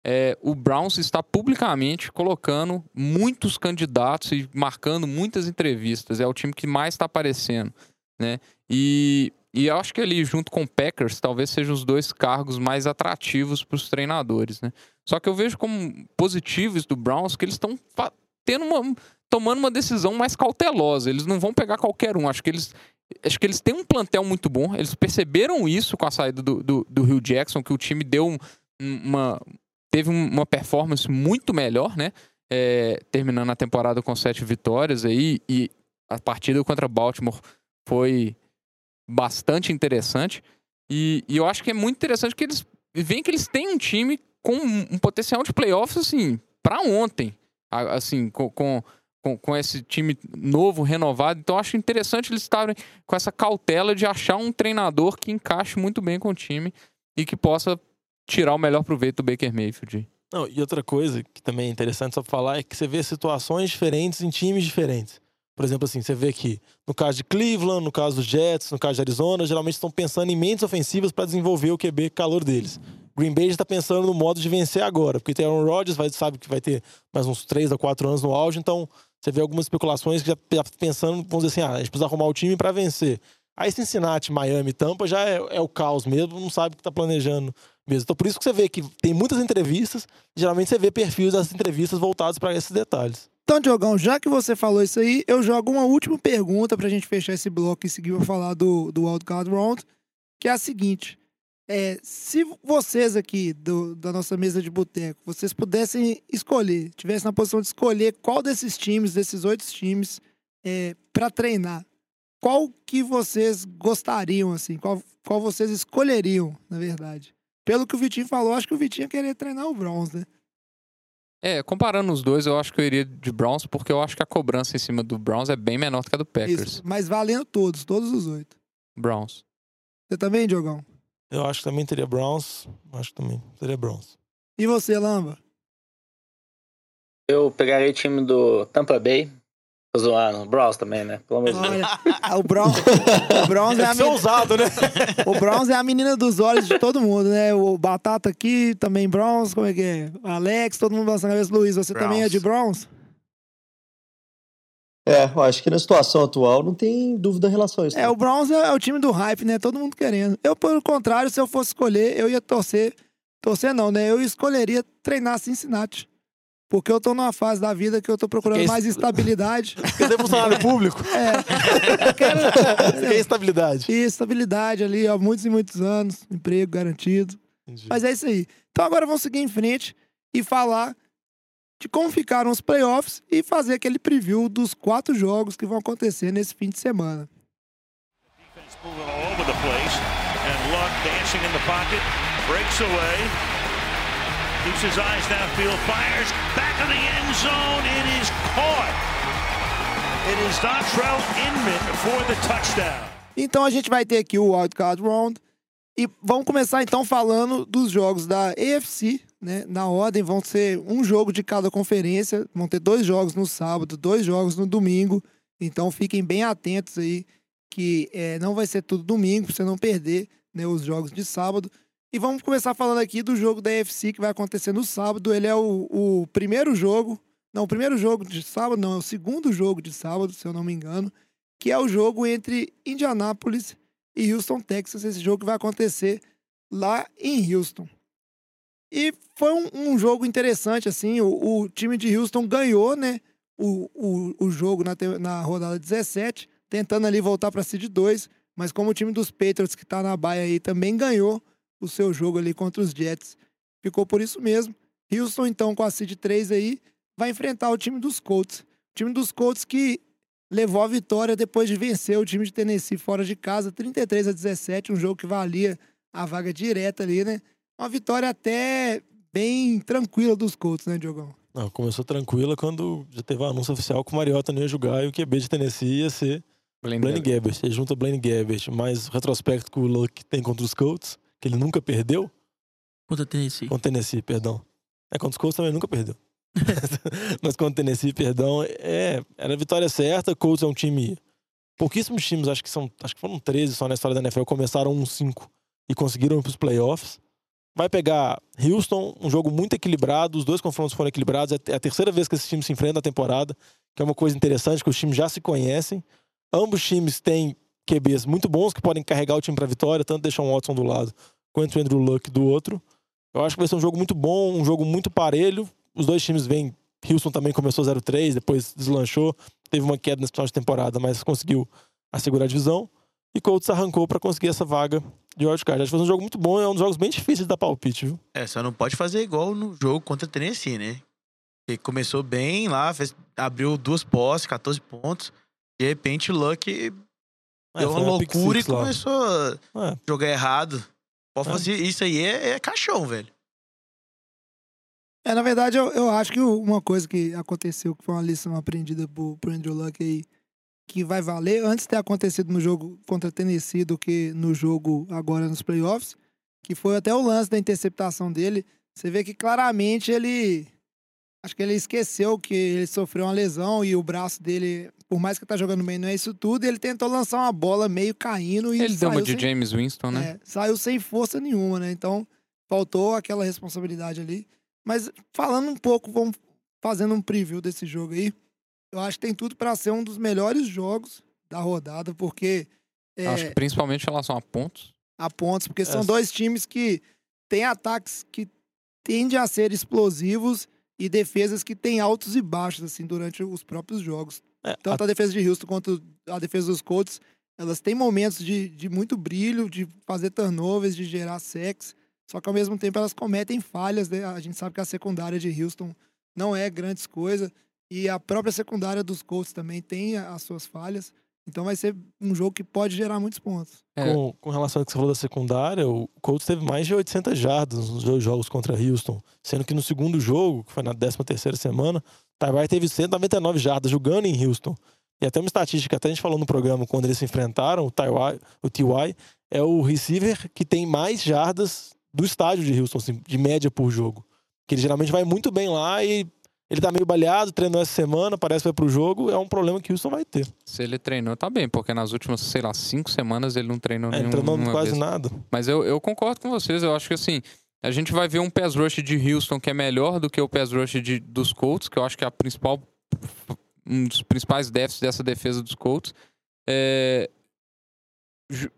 é, o Browns está publicamente colocando muitos candidatos e marcando muitas entrevistas. É o time que mais está aparecendo, né? E, e eu acho que ali, junto com o Packers, talvez sejam os dois cargos mais atrativos para os treinadores, né? Só que eu vejo como positivos do Browns que eles estão tendo uma, tomando uma decisão mais cautelosa. Eles não vão pegar qualquer um. Acho que eles acho que eles têm um plantel muito bom. Eles perceberam isso com a saída do, do, do Hugh Jackson, que o time deu um- uma. teve um- uma performance muito melhor, né? É, terminando a temporada com sete vitórias aí. E a partida contra Baltimore foi bastante interessante. E, e eu acho que é muito interessante que eles veem que eles têm um time com um, potencial de playoffs, assim, para ontem. Assim, com, com, com, esse time novo, renovado. Então, acho interessante eles estarem com essa cautela de achar um treinador que encaixe muito bem com o time e que possa tirar o melhor proveito do Baker Mayfield. Não, e outra coisa que também é interessante só falar é que você vê situações diferentes em times diferentes. Por exemplo, assim, você vê que no caso de Cleveland, no caso dos Jets, no caso de Arizona, geralmente estão pensando em mentes ofensivas para desenvolver o QB calor deles. Green Bay está pensando no modo de vencer agora, porque tem Aaron Rodgers, vai, sabe que vai ter mais uns 3 a 4 anos no auge, então você vê algumas especulações que já, já pensando, vamos dizer assim, ah, a gente precisa arrumar o time para vencer. Aí Cincinnati, Miami, Tampa já é, é o caos mesmo, não sabe o que está planejando mesmo. Então por isso que você vê que tem muitas entrevistas, geralmente você vê perfis das entrevistas voltados para esses detalhes. Então, Diogão, já que você falou isso aí, eu jogo uma última pergunta pra gente fechar esse bloco e seguir pra falar do, do Wildcard Round, que é a seguinte. É, se vocês aqui do- da nossa mesa de boteco, vocês pudessem escolher, tivessem na posição de escolher qual desses times, desses oito times, é, para treinar, qual que vocês gostariam, assim, qual, qual vocês escolheriam, na verdade? Pelo que o Vitinho falou, acho que o Vitinho ia querer treinar o Browns, né? É, comparando os dois, eu acho que eu iria de Browns, porque eu acho que a cobrança em cima do Browns é bem menor do que a do Packers. Isso, mas valendo todos, todos os oito. Browns. Você também, Diogão? Eu acho que também teria Browns, acho que também teria Browns. E você, Lamba? Eu pegaria o time do Tampa Bay. Tô zoando. Browns também, né? Pelo amor de Deus. Olha, o o Browns é a Tem que ser men- ousado, né? o Browns é a menina dos olhos de todo mundo, né? O Batata aqui, também Browns, como é que é? Alex, todo mundo balançando a cabeça. Luiz, você também é de Browns? É, eu acho que na situação atual não tem dúvida em relação a isso. É, o Browns é, é o time do hype, né? Todo mundo querendo. Eu, pelo contrário, se eu fosse escolher, eu ia torcer. Torcer não, né? Eu escolheria treinar Cincinnati. Porque eu tô numa fase da vida que eu tô procurando mais estabilidade. Porque tem funcionário público. É. Eu quero. Tem estabilidade. E estabilidade ali, ó, muitos e muitos anos, emprego garantido. Entendi. Mas é isso aí. Então agora vamos seguir em frente e falar de como ficaram os playoffs e fazer aquele preview dos quatro jogos que vão acontecer nesse fim de semana. moving all over the place. And Luck dancing in the pocket, breaks away, keeps his eyes downfield, fires back the end zone. It is caught. It is Dontrell Inman for the touchdown. Então a gente vai ter aqui o Wild Card Round e vamos começar então falando dos jogos da AFC, né? Na ordem vão ser um jogo de cada conferência, vão ter dois jogos no sábado, dois jogos no domingo. Então fiquem bem atentos aí que é, não vai ser tudo domingo, pra você não perder né, os jogos de sábado. E vamos começar falando aqui do jogo da UFC que vai acontecer no sábado. Ele é o, o primeiro jogo, não, o primeiro jogo de sábado, não, é o segundo jogo de sábado, se eu não me engano, que é o jogo entre Indianápolis e Houston, Texas. Esse jogo que vai acontecer lá em Houston. E foi um, um jogo interessante, assim, o, o, time de Houston ganhou, né, o, o, o jogo na, na rodada 17, tentando ali voltar para a Seed 2, mas como o time dos Patriots que está na baia aí também ganhou o seu jogo ali contra os Jets, ficou por isso mesmo. Houston então com a Seed 3 aí vai enfrentar o time dos Colts. O time dos Colts que levou a vitória depois de vencer o time de Tennessee fora de casa, 33 a 17, um jogo que valia a vaga direta ali, né? Uma vitória até bem tranquila dos Colts, né, Diogão? Não, começou tranquila quando já teve o anúncio oficial que o Mariota não ia jogar e o QB de Tennessee ia ser Blaine, Blaine Gabbert. Ele junta Blaine Gabbert, mais o retrospecto que o Luck tem contra os Colts, que ele nunca perdeu. Contra Tennessee. Contra Tennessee, perdão. É, contra os Colts também nunca perdeu. Mas contra Tennessee, perdão, é, era a vitória certa. Colts é um time. Pouquíssimos times, acho que são. Acho que foram 13 só na história da NFL, começaram 1-5 e conseguiram ir pros playoffs. Vai pegar Houston, um jogo muito equilibrado, os dois confrontos foram equilibrados. É a terceira vez que esses times se enfrentam na temporada, que é uma coisa interessante, que os times já se conhecem. Ambos times têm QBs muito bons que podem carregar o time para vitória, tanto deixar um Watson do lado quanto o Andrew Luck do outro. Eu acho que vai ser um jogo muito bom, um jogo muito parelho. Os dois times vêm. Houston também começou 0-3, depois deslanchou, teve uma queda nesse final de temporada, mas conseguiu assegurar a divisão. E Colts arrancou para conseguir essa vaga de wildcard. Acho que foi um jogo muito bom, é um dos jogos bem difíceis da palpite, viu? É, só não pode fazer igual no jogo contra a Tennessee, né? Ele começou bem lá, fez, abriu duas posses, 14 pontos. De repente, o Luck é, deu uma loucura e começou a é. jogar errado. Pode é. fazer isso aí é, é caixão, velho. É, na verdade, eu, eu acho que uma coisa que aconteceu, que foi uma lição aprendida por, por Andrew Luck aí, que vai valer antes de ter acontecido no jogo contra Tennessee do que no jogo agora nos playoffs, que foi até o lance da interceptação dele. Você vê que claramente ele. Acho que ele esqueceu que ele sofreu uma lesão e o braço dele por mais que tá jogando bem, não é isso tudo. Ele tentou lançar uma bola meio caindo e. Ele deu uma de sem, James Winston, né? É, saiu sem força nenhuma, né? Então, faltou aquela responsabilidade ali. Mas falando um pouco, vamos fazendo um preview desse jogo aí. Eu acho que tem tudo para ser um dos melhores jogos da rodada, porque. É, acho que principalmente em relação a pontos. A pontos, porque são dois times que têm ataques que tendem a ser explosivos e defesas que têm altos e baixos, assim, durante os próprios jogos. É, Tanto a... a... defesa de Houston quanto a defesa dos Colts, elas têm momentos de, de muito brilho, de fazer turnovers, de gerar sex, só que ao mesmo tempo elas cometem falhas, né? A gente sabe que a secundária de Houston não é grandes coisas, e a própria secundária dos Colts também tem as suas falhas. Então vai ser um jogo que pode gerar muitos pontos. É. Com, com, relação ao que você falou da secundária, o Colts teve mais de 800 jardas nos dois jogos contra Houston. Sendo que no segundo jogo, que foi na 13 terceira semana, Tyree teve 199 jardas jogando em Houston. E até uma estatística, até a gente falou no programa, quando eles se enfrentaram, o Ty, o T.Y. é o receiver que tem mais jardas do estádio de Houston, assim, de média por jogo. Que ele geralmente vai muito bem lá e ele tá meio baleado, treinou essa semana, parece que vai pro jogo. É um problema que o Houston vai ter. Se ele treinou, tá bem, porque nas últimas, sei lá, cinco semanas ele não treinou é, nenhum. Treinou quase vez. nada. Mas eu, eu concordo com vocês, eu acho que assim. A gente vai ver um pass rush de Houston que é melhor do que o pass rush de, dos Colts, que eu acho que é a principal, um dos principais déficits dessa defesa dos Colts. É,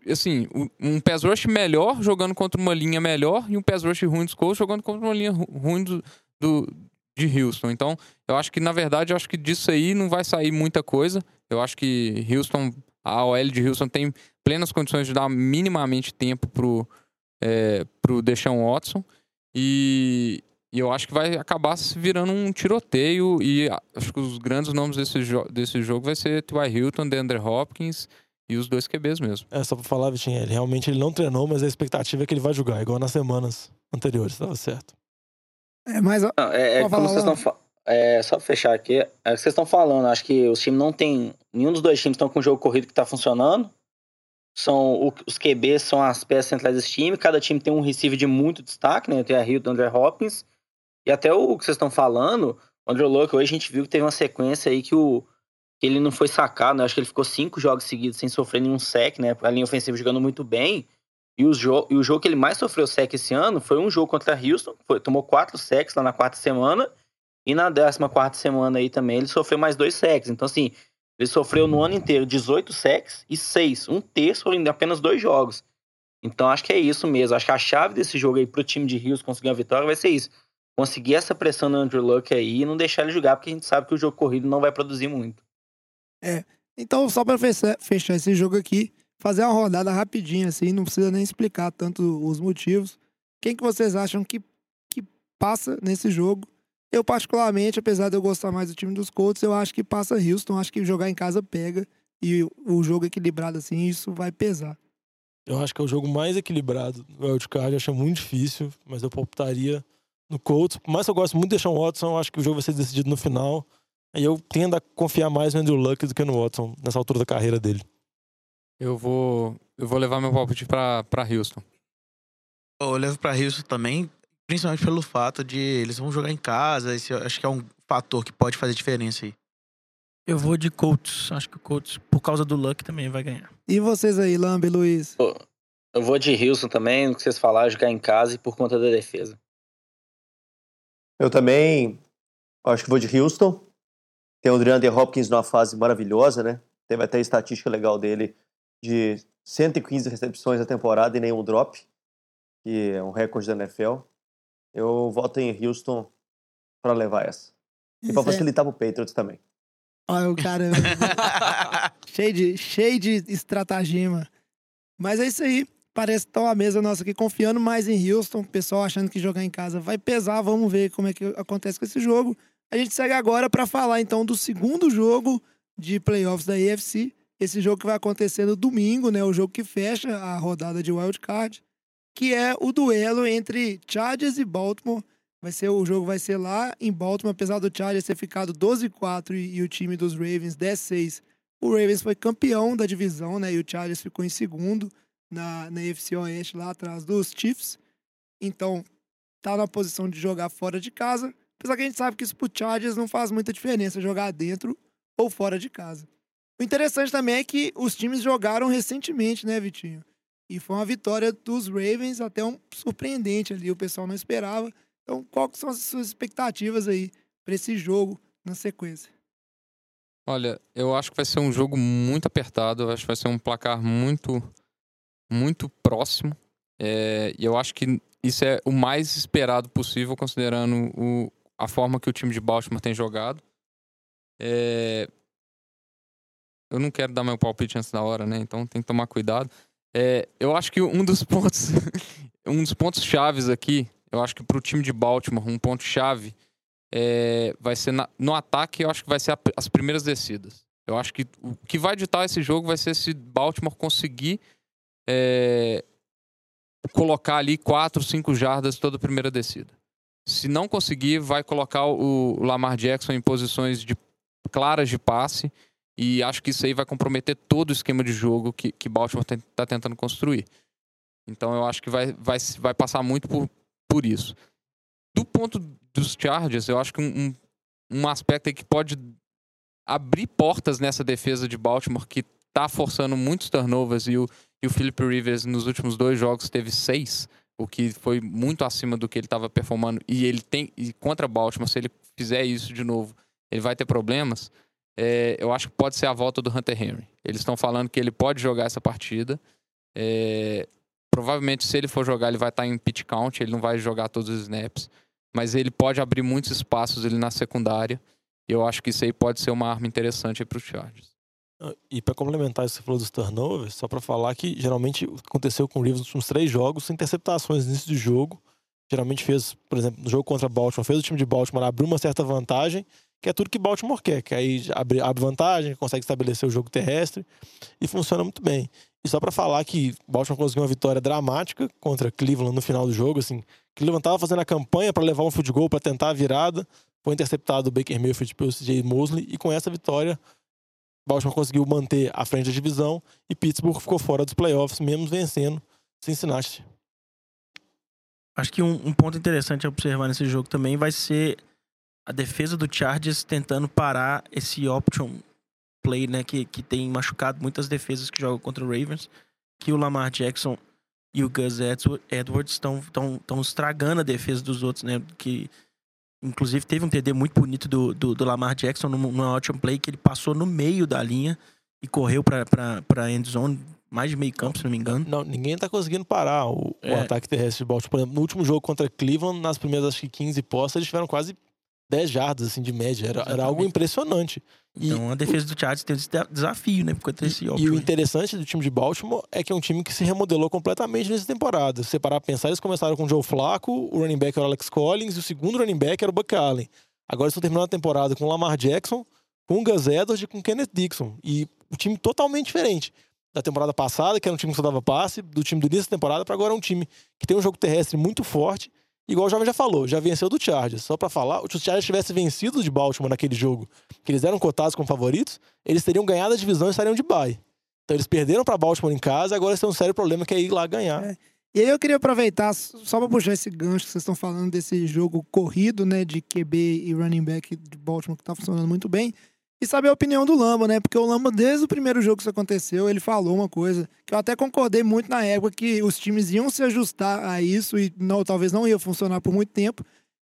assim, um pass rush melhor jogando contra uma linha melhor e um pass rush ruim dos Colts jogando contra uma linha ruim do, do, de Houston. Então, eu acho que, na verdade, eu acho que disso aí não vai sair muita coisa. Eu acho que Houston, a OL de Houston tem plenas condições de dar minimamente tempo pro, é, pro Deshaun Watson. E e eu acho que vai acabar se virando um tiroteio. E acho que os grandes nomes desse, jo desse jogo vai ser T.Y. Hilton, DeAndre Hopkins e os dois QBs mesmo. É, só pra falar, Vitinho, ele realmente ele não treinou, mas a expectativa é que ele vai jogar, igual nas semanas anteriores, tava certo. É, mas. Não, é, é como vocês estão é, só pra fechar aqui, é o que vocês estão falando. Acho que os times não tem. Nenhum dos dois times estão com o jogo corrido que tá funcionando. São, os QBs são as peças centrais desse time. Cada time tem um receiver de muito destaque, né? Tem a Rio do André Hopkins. E até o que vocês estão falando, o Andrew Luck, hoje a gente viu que teve uma sequência aí que o que ele não foi sacado, né? Acho que ele ficou cinco jogos seguidos sem sofrer nenhum sec, né? A linha ofensiva jogando muito bem. E o, jo e o jogo que ele mais sofreu sec esse ano foi um jogo contra Houston, foi, tomou quatro secs lá na quarta semana. E na décima quarta semana aí também ele sofreu mais dois secs. Então, assim, ele sofreu no ano inteiro 18 secs e seis. Um terço em apenas dois jogos. Então, acho que é isso mesmo. Acho que a chave desse jogo aí pro time de Houston conseguir uma vitória vai ser isso conseguir essa pressão no Andrew Luck aí e não deixar ele jogar, porque a gente sabe que o jogo corrido não vai produzir muito. É. Então, só para fechar esse jogo aqui, fazer uma rodada rapidinha, assim, não precisa nem explicar tanto os motivos. Quem que vocês acham que, que passa nesse jogo? Eu, particularmente, apesar de eu gostar mais do time dos Colts, eu acho que passa Houston, acho que jogar em casa pega. E o jogo equilibrado assim, isso vai pesar. Eu acho que é o jogo mais equilibrado do Wildcard, acho muito difícil, mas eu optaria no Colts. Por mais que eu gosto muito de Sean Watson, acho que o jogo vai ser decidido no final. Aí eu tendo a confiar mais no Andrew Luck do que no Watson nessa altura da carreira dele. Eu vou, eu vou levar meu palpite para Houston. Eu levo para Houston também, principalmente pelo fato de eles vão jogar em casa. Esse, acho que é um fator que pode fazer diferença aí. Eu vou de Colts. Acho que o Colts, por causa do Luck, também vai ganhar. E vocês aí, Lambe e Luiz? Eu vou de Houston também, o que vocês falaram, jogar em casa e por conta da defesa. Eu também acho que vou de Houston. Tem o DeAndre Hopkins numa fase maravilhosa, né? Teve até a estatística legal dele de 115 recepções na temporada e nenhum drop, que é um recorde da NFL. Eu voto em Houston para levar essa. E para facilitar pro Patriots também. Olha o cara. cheio, de, cheio de estratagema. Mas é isso aí parece que uma mesa nossa aqui confiando mais em Houston, o pessoal achando que jogar em casa vai pesar, vamos ver como é que acontece com esse jogo. A gente segue agora para falar então do segundo jogo de playoffs da AFC, esse jogo que vai acontecer no domingo, né, o jogo que fecha a rodada de wild card, que é o duelo entre Chargers e Baltimore. Vai ser o jogo vai ser lá em Baltimore, apesar do Chargers ter ficado 12-4 e, e o time dos Ravens 10-6. O Ravens foi campeão da divisão, né? E o Chargers ficou em segundo na, na Oeste, lá atrás dos Chiefs. Então, tá na posição de jogar fora de casa. Apesar que a gente sabe que isso pro Chargers não faz muita diferença jogar dentro ou fora de casa. O interessante também é que os times jogaram recentemente, né, Vitinho? E foi uma vitória dos Ravens, até um surpreendente ali, o pessoal não esperava. Então, quais são as suas expectativas aí para esse jogo na sequência? Olha, eu acho que vai ser um jogo muito apertado, eu acho que vai ser um placar muito muito próximo. É, e eu acho que isso é o mais esperado possível, considerando o, a forma que o time de Baltimore tem jogado. É, eu não quero dar meu palpite antes da hora, né? Então tem que tomar cuidado. É, eu acho que um dos pontos, um dos pontos chaves aqui, eu acho que para o time de Baltimore, um ponto chave é, vai ser na, no ataque. Eu acho que vai ser a, as primeiras descidas. Eu acho que o que vai ditar esse jogo vai ser se Baltimore conseguir é, colocar ali 4, 5 jardas toda a primeira descida. Se não conseguir, vai colocar o Lamar Jackson em posições de, claras de passe. E acho que isso aí vai comprometer todo o esquema de jogo que, que Baltimore está tentando construir. Então eu acho que vai, vai, vai passar muito por, por isso. Do ponto dos Chargers, eu acho que um, um, aspecto aí que pode abrir portas nessa defesa de Baltimore, que está forçando muitos turnovers e o, e o Philip Rivers nos últimos dois jogos teve seis, o que foi muito acima do que ele estava performando. E ele tem. E contra Baltimore, se ele fizer isso de novo, ele vai ter problemas. É, eu acho que pode ser a volta do Hunter Henry. Eles estão falando que ele pode jogar essa partida. É, provavelmente, se ele for jogar, ele vai estar em pitch count, ele não vai jogar todos os snaps. Mas ele pode abrir muitos espaços ali na secundária. E eu acho que isso aí pode ser uma arma interessante para os Chargers. E para complementar isso que você falou dos turnovers, só para falar que geralmente aconteceu com o Rivers nos últimos três jogos, interceptações no início do jogo. geralmente fez, por exemplo, no jogo contra Baltimore, fez o time de Baltimore abrir uma certa vantagem, que é tudo que Baltimore quer, que aí abre, abre vantagem, consegue estabelecer o jogo terrestre e funciona muito bem. E só para falar que Baltimore conseguiu uma vitória dramática contra Cleveland no final do jogo, assim, Cleveland tava fazendo a campanha para levar um field goal para tentar a virada, foi interceptado o Baker Mayfield pelo CJ Mosley e com essa vitória Baltimore conseguiu manter a frente da divisão e Pittsburgh ficou fora dos playoffs, mesmo vencendo Cincinnati. Acho que um, um, ponto interessante a observar nesse jogo também vai ser a defesa do Chargers tentando parar esse option play, né, que, que tem machucado muitas defesas que jogam contra o Ravens, que o Lamar Jackson e o Gus Edwards estão estragando a defesa dos outros, né, que inclusive teve um TD muito bonito do, do, do Lamar Jackson numa option play que ele passou no meio da linha e correu para end zone mais de meio campo, se não me engano. Não, ninguém tá conseguindo parar o, é. o ataque terrestre de Baltimore. Por exemplo, no último jogo contra Cleveland, nas primeiras acho que 15 postas, eles tiveram quase 10 jardas assim, de média. Era, era algo impressionante. Então a defesa do Chargers tem esse desafio, né? Porque esse e, e o interessante do time de Baltimore é que é um time que se remodelou completamente nessa temporada. Se você parar pra pensar, eles começaram com o Joe Flacco, o running back era o Alex Collins, e o segundo running back era o Buck Allen. Agora eles estão terminando a temporada com o Lamar Jackson, com o Gus Edwards e com o Kenneth Dixon. E o time totalmente diferente da temporada passada, que era um time que só dava passe, do time do início da temporada, para agora é um time que tem um jogo terrestre muito forte igual o Jovem já falou, já venceu do Chargers. Só para falar, se o Chargers tivesse vencido de Baltimore naquele jogo, que eles eram cotados como favoritos, eles teriam ganhado a divisão e estariam de bye. Então eles perderam para Baltimore em casa, agora eles têm um sério problema que é ir lá ganhar. É. E aí eu queria aproveitar, só para puxar esse gancho que vocês estão falando desse jogo corrido, né, de QB e running back de Baltimore que tá funcionando muito bem e saber a opinião do Lamba, né? Porque o Lamba, desde o primeiro jogo que isso aconteceu, ele falou uma coisa que eu até concordei muito na época que os times iam se ajustar a isso e não, talvez não ia funcionar por muito tempo.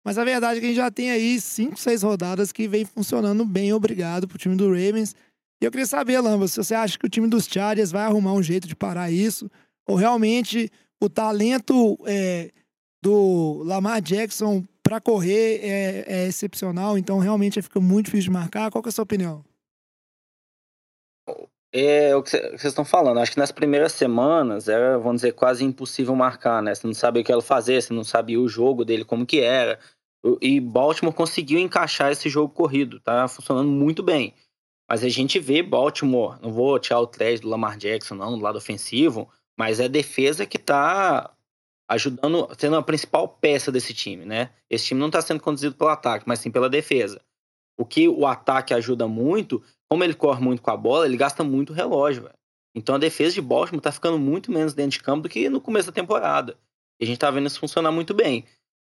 Mas a verdade é que a gente já tem aí cinco, seis rodadas que vem funcionando bem, obrigado pro time do Ravens. E eu queria saber, Lamba, se você acha que o time dos Chargers vai arrumar um jeito de parar isso, ou realmente o talento é, do Lamar Jackson para correr é, é, excepcional, então realmente fica muito difícil de marcar. Qual é a sua opinião? É o que vocês estão falando. Acho que nas primeiras semanas era, vamos dizer, quase impossível marcar, né? Você não sabia o que ela fazer, você não sabia o jogo dele, como que era. E Baltimore conseguiu encaixar esse jogo corrido, tá funcionando muito bem. Mas a gente vê Baltimore, não vou tirar o trash do Lamar Jackson, não, do lado ofensivo, mas é defesa que tá ajudando, sendo a principal peça desse time, né? Esse time não está sendo conduzido pelo ataque, mas sim pela defesa. O que o ataque ajuda muito, como ele corre muito com a bola, ele gasta muito relógio, véio. Então a defesa de Baltimore está ficando muito menos dentro de campo do que no começo da temporada. E a gente está vendo isso funcionar muito bem.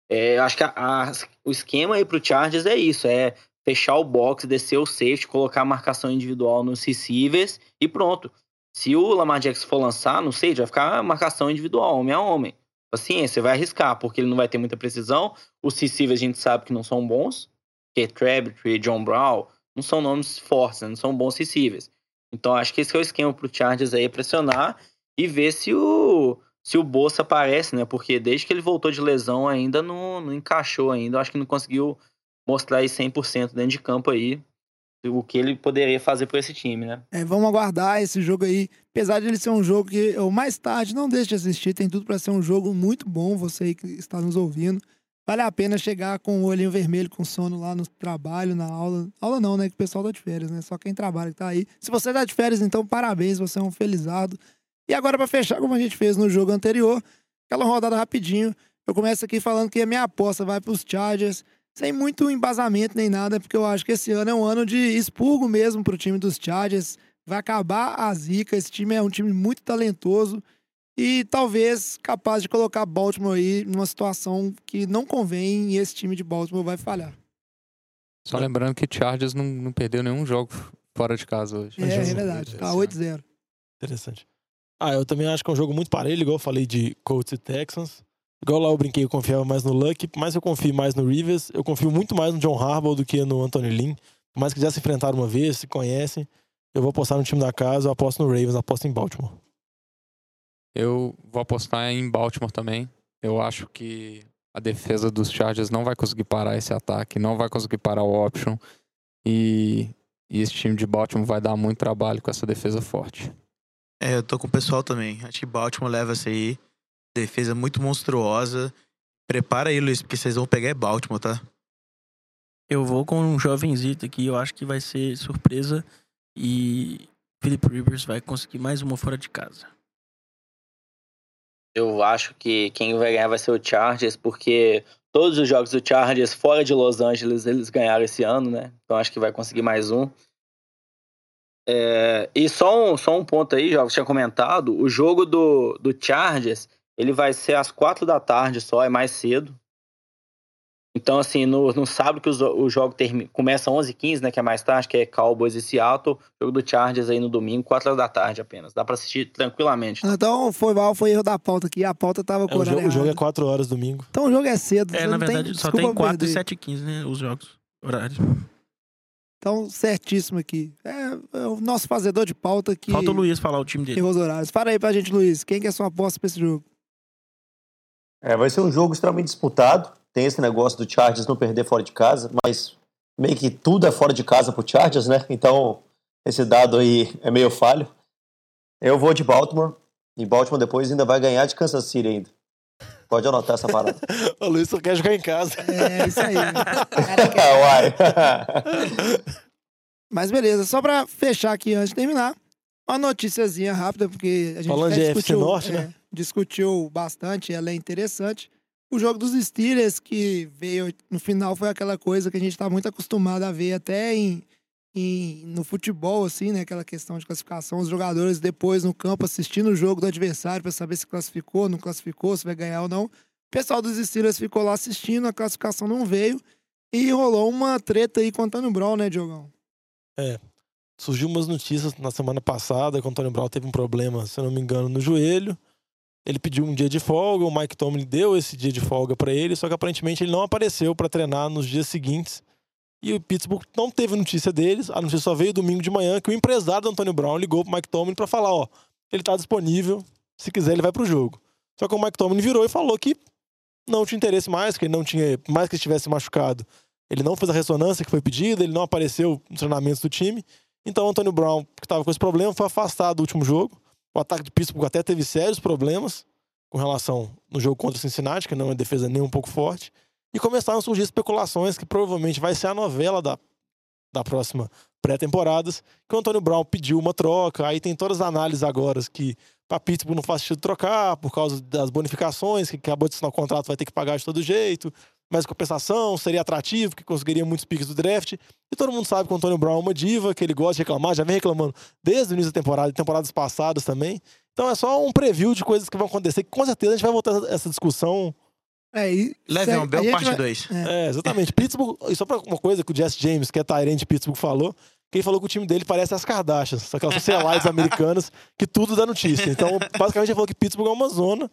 É, acho que a, a, o esquema aí pro Chargers é isso, é fechar o box, descer o safety, colocar a marcação individual nos receivers e pronto. Se o Lamar Jackson for lançar, não sei, vai ficar marcação individual, homem a homem. Paciência, vai arriscar, porque ele não vai ter muita precisão. Os receivers a gente sabe que não são bons, que Crabtree, John Brown, não são nomes fortes, né? não são bons receivers. Então acho que esse é o esquema pro Chargers aí, pressionar e ver se o se o Bolsa aparece, né? Porque desde que ele voltou de lesão ainda não, não encaixou ainda, acho que não conseguiu mostrar aí 100% dentro de campo aí o que ele poderia fazer por esse time, né? É, vamos aguardar esse jogo aí. Apesar de ele ser um jogo que eu mais tarde não deixe de assistir, tem tudo para ser um jogo muito bom, você que está nos ouvindo. Vale a pena chegar com o olhinho vermelho, com sono lá no trabalho, na aula. Aula não, né? Que o pessoal tá de férias, né? Só quem trabalha que tá aí. Se você tá de férias, então parabéns, você é um felizado. E agora, para fechar, como a gente fez no jogo anterior, aquela rodada rapidinho. Eu começo aqui falando que a minha aposta vai para os Chargers sem muito embasamento nem nada, porque eu acho que esse ano é um ano de expurgo mesmo para o time dos Chargers. Vai acabar a zica. Esse time é um time muito talentoso e talvez capaz de colocar Baltimore aí numa situação que não convém e esse time de Baltimore vai falhar. Só lembrando que Chargers não, não perdeu nenhum jogo fora de casa hoje. É, é verdade. Tá 8-0. Interessante. Ah, eu também acho que é um jogo muito parelho, igual eu falei de Colts e Texans. Igual lá eu brinquei, eu confiava mais no Luck, mas eu confio mais no Rivers. Eu confio muito mais no John Harbaugh do que no Anthony Lynn. Por mais que já se enfrentaram uma vez, se conhecem. Eu vou apostar no time da casa, eu aposto no Ravens, aposto em Baltimore. Eu vou apostar em Baltimore também. Eu acho que a defesa dos Chargers não vai conseguir parar esse ataque, não vai conseguir parar o option. E, e esse time de Baltimore vai dar muito trabalho com essa defesa forte. É, eu tô com o pessoal também. Acho que Baltimore leva essa aí defesa muito monstruosa. Prepara aí, Luiz, porque vocês vão pegar é Baltimore, tá? Eu vou com um jovenzito aqui, eu acho que vai ser surpresa e Philip Rivers vai conseguir mais uma fora de casa. Eu acho que quem vai ganhar vai ser o Chargers, porque todos os jogos do Chargers fora de Los Angeles eles ganharam esse ano, né? Então acho que vai conseguir mais um. É, e só um, só um ponto aí, já tinha comentado, o jogo do, do Chargers, ele vai ser às quatro da tarde só, é mais cedo. Então, assim, no, no sábado que o, o jogo termina, começa 11h15, né, que é mais tarde, que é Cowboys e Seattle, jogo do Chargers aí no domingo, 4 horas da tarde apenas. Dá pra assistir tranquilamente. Então, foi mal, foi erro da pauta aqui. A pauta tava com É, o, jogo, o jogo é errado. 4 horas domingo. Então o jogo é cedo. É, na verdade, tem só tem 4 e perder. 7 e 15, né? Os jogos. Horários. Então, certíssimo aqui. É, é o nosso fazedor de pauta que Falta o Luiz falar o time dele. errou os horários. Fala aí pra gente, Luiz. Quem que é sua aposta pra esse jogo? É, vai ser um jogo extremamente disputado. Tem esse negócio do Chargers não perder fora de casa, mas meio que tudo é fora de casa pro Chargers, né? Então, esse dado aí é meio falho. Eu vou de Baltimore, e Baltimore depois ainda vai ganhar de Kansas City ainda. Pode anotar essa parada. O Luiz só quer jogar em casa. É, isso aí. Uai. Mas beleza, só pra fechar aqui antes de terminar, uma noticiazinha rápida, porque a gente Falando de discutiu, Norte, é, né? Discutiu bastante, ela é interessante. O jogo dos Steelers, que veio no final, foi aquela coisa que a gente tá muito acostumado a ver até em, em- no futebol, assim, né? Aquela questão de classificação, os jogadores depois no campo assistindo o jogo do adversário pra saber se classificou, não classificou, se vai ganhar ou não. O pessoal dos Steelers ficou lá assistindo, a classificação não veio. E rolou uma treta aí com o Antônio Brown, né, Diogão? Surgiu umas notícias na semana passada que o Antônio Brown teve um problema, se não me engano, no joelho. Ele pediu um dia de folga, o Mike Tomlin deu esse dia de folga pra ele, só que aparentemente ele não apareceu pra treinar nos dias seguintes. E o Pittsburgh não teve notícia deles, a notícia só veio domingo de manhã que o empresário do Antônio Brown ligou pro Mike Tomlin pra falar, ó, ele tá disponível, se quiser ele vai pro jogo. Só que o Mike Tomlin virou e falou que não tinha interesse mais, que ele não tinha, mais que estivesse machucado, ele não fez a ressonância que foi pedida, ele não apareceu nos treinamentos do time. Então o Antônio Brown, que estava com esse problema, foi afastado do último jogo. O ataque de Pittsburgh até teve sérios problemas com relação no jogo contra o Cincinnati, que não é defesa nem um pouco forte. E começaram a surgir especulações que provavelmente vai ser a novela da, da próxima pré-temporadas, que o Antônio Brown pediu uma troca, aí tem todas as análises agora que para Pittsburgh não faz sentido trocar por causa das bonificações, que acabou de assinar o contrato, vai ter que pagar de todo jeito, mas compensação, seria atrativo, que conseguiria muitos piques do draft. E todo mundo sabe que o Antônio Brown é uma diva, que ele gosta de reclamar, já vem reclamando desde o início da temporada e temporadas passadas também. Então é só um preview de coisas que vão acontecer, que com certeza a gente vai voltar a essa discussão. É, e Le'Veon Bell, a gente parte vai- 2. É, exatamente. Pittsburgh, e só pra uma coisa que o Jesse James, que é Tyrande de Pittsburgh, falou, que ele falou que o time dele parece as Kardashians, só aquelas socialites americanas, que tudo dá notícia. Então, basicamente, ele falou que Pittsburgh é uma zona,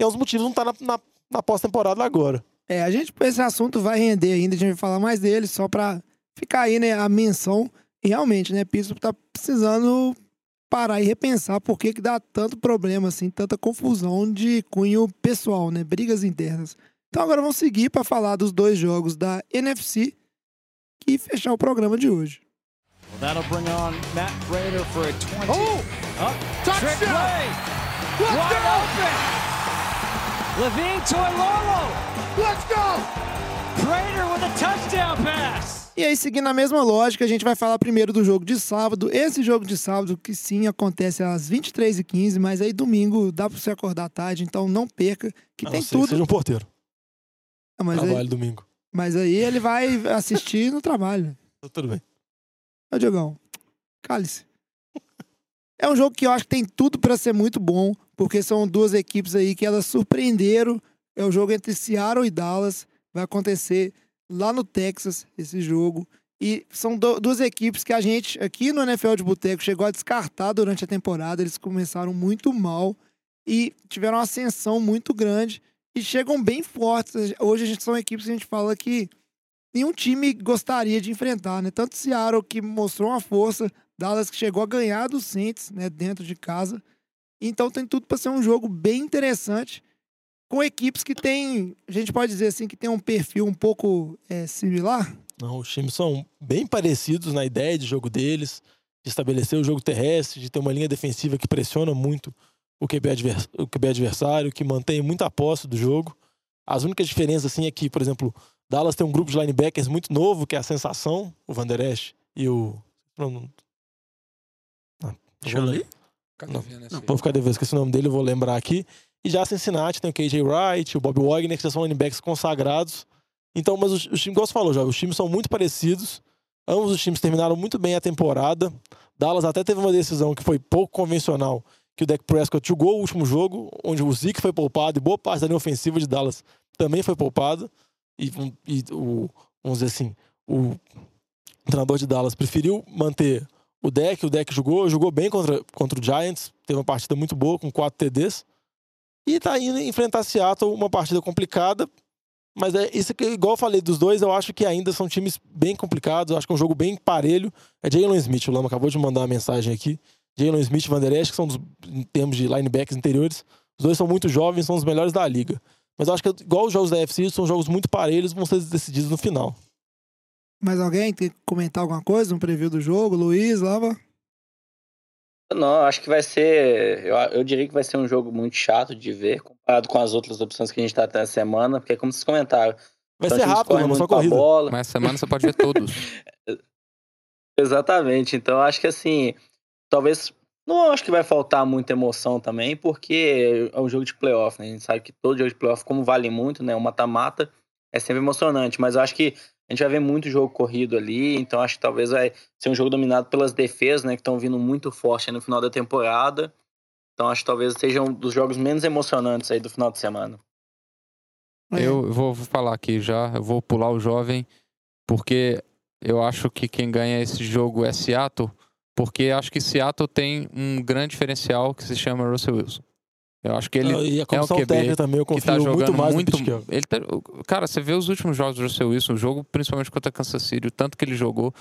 e é um dos motivos não estar na, na, na pós-temporada agora. É, a gente, esse assunto vai render ainda, a gente vai falar mais dele, só pra ficar aí, né, a menção. E realmente, né, Pittsburgh tá precisando parar e repensar por que que dá tanto problema, assim, tanta confusão de cunho pessoal, né, brigas internas. Então agora vamos seguir pra falar dos dois jogos da NFC e fechar o programa de hoje. That'll bring on Matt for a 20. Oh! Up, Touchdown! trick play. Let's Wide go! open. Levine Toilolo. Let's go! Prater with a touchdown pass. E aí, seguindo a mesma lógica, a gente vai falar primeiro do jogo de sábado. Esse jogo de sábado, que sim, acontece às 23h15, mas aí domingo dá pra você acordar tarde, então não perca, que tem não ser que tudo. seja um porteiro. Ah, mas, Trabalho aí, domingo. mas aí ele vai assistir no trabalho. Então, Tudo bem. Ô, Diogão, cale-se. É um jogo que eu acho que tem tudo pra ser muito bom, porque são duas equipes aí que elas surpreenderam. É o jogo entre Seattle e Dallas. Vai acontecer lá no Texas, esse jogo. E são do- duas equipes que a gente, aqui no NFL de Boteco, chegou a descartar durante a temporada. Eles começaram muito mal e tiveram uma ascensão muito grande e chegam bem fortes. Hoje a gente são equipes que a gente fala que nenhum time gostaria de enfrentar, né? Tanto Seattle que mostrou uma força, Dallas que chegou a ganhar do Saints, né, dentro de casa. Então tem tudo para ser um jogo bem interessante com equipes que têm, a gente pode dizer assim, que tem um perfil um pouco é, similar. Não, os times são bem parecidos na ideia de jogo deles, de estabelecer o jogo terrestre, de ter uma linha defensiva que pressiona muito o QB, advers- o QB adversário, que mantém muita posse do jogo. As únicas diferenças, assim, é que, por exemplo, Dallas tem um grupo de linebackers muito novo, que é a Sensação, o Van Der Esch e o... Não, não... Ah, Deixa eu ler. Não, vou ficar devendo, esqueci o nome dele, eu vou lembrar aqui. E já Cincinnati tem o KJ Wright, o Bob Wagner, que já são linebackers consagrados. Então, mas os, times, igual você falou já, os times são muito parecidos. Ambos os times terminaram muito bem a temporada. Dallas até teve uma decisão que foi pouco convencional, que o Dak Prescott jogou o último jogo, onde o Zeke foi poupado e boa parte da linha ofensiva de Dallas também foi poupada. E, e o, vamos dizer assim, o treinador de Dallas preferiu manter o deck, o deck jogou, jogou bem contra, contra o Giants, teve uma partida muito boa com 4 TDs. E tá indo enfrentar Seattle, uma partida complicada. Mas é isso que, igual eu falei dos dois, eu acho que ainda são times bem complicados. Eu acho que é um jogo bem parelho. É Jalen Smith, o Lama acabou de mandar uma mensagem aqui. Jalen Smith e Van Der Esch, que são dos, em termos de linebackers interiores. Os dois são muito jovens, são os melhores da liga. Mas eu acho que, igual os jogos da FC, são jogos muito parelhos, vão ser decididos no final. Mais alguém tem que comentar alguma coisa no preview do jogo? Luiz, Lava? Não, acho que vai ser. Eu, eu diria que vai ser um jogo muito chato de ver, comparado com as outras opções que a gente tá tendo essa semana, porque, como vocês comentaram. Vai ser rápido, não, só corrida. Bola. Mas semana você pode ver todos. Exatamente. Então, acho que assim. Talvez. Não acho que vai faltar muita emoção também, porque é um jogo de playoff, né? A gente sabe que todo jogo de playoff, como vale muito, né? O mata-mata é sempre emocionante, mas eu acho que a gente vai ver muito jogo corrido ali, então acho que talvez vai ser um jogo dominado pelas defesas, né, que estão vindo muito forte no final da temporada. Então acho que talvez seja um dos jogos menos emocionantes aí do final de semana. Eu vou falar aqui já, eu vou pular o jovem, porque eu acho que quem ganha esse jogo é Seattle, porque acho que Seattle tem um grande diferencial que se chama Russell Wilson. Eu acho que ele e a é o QB técnica também, eu que tá jogando muito mais muito. ele tá, cara, você vê os últimos jogos do Russell Wilson, o jogo principalmente contra Kansas City, o tanto que ele jogou,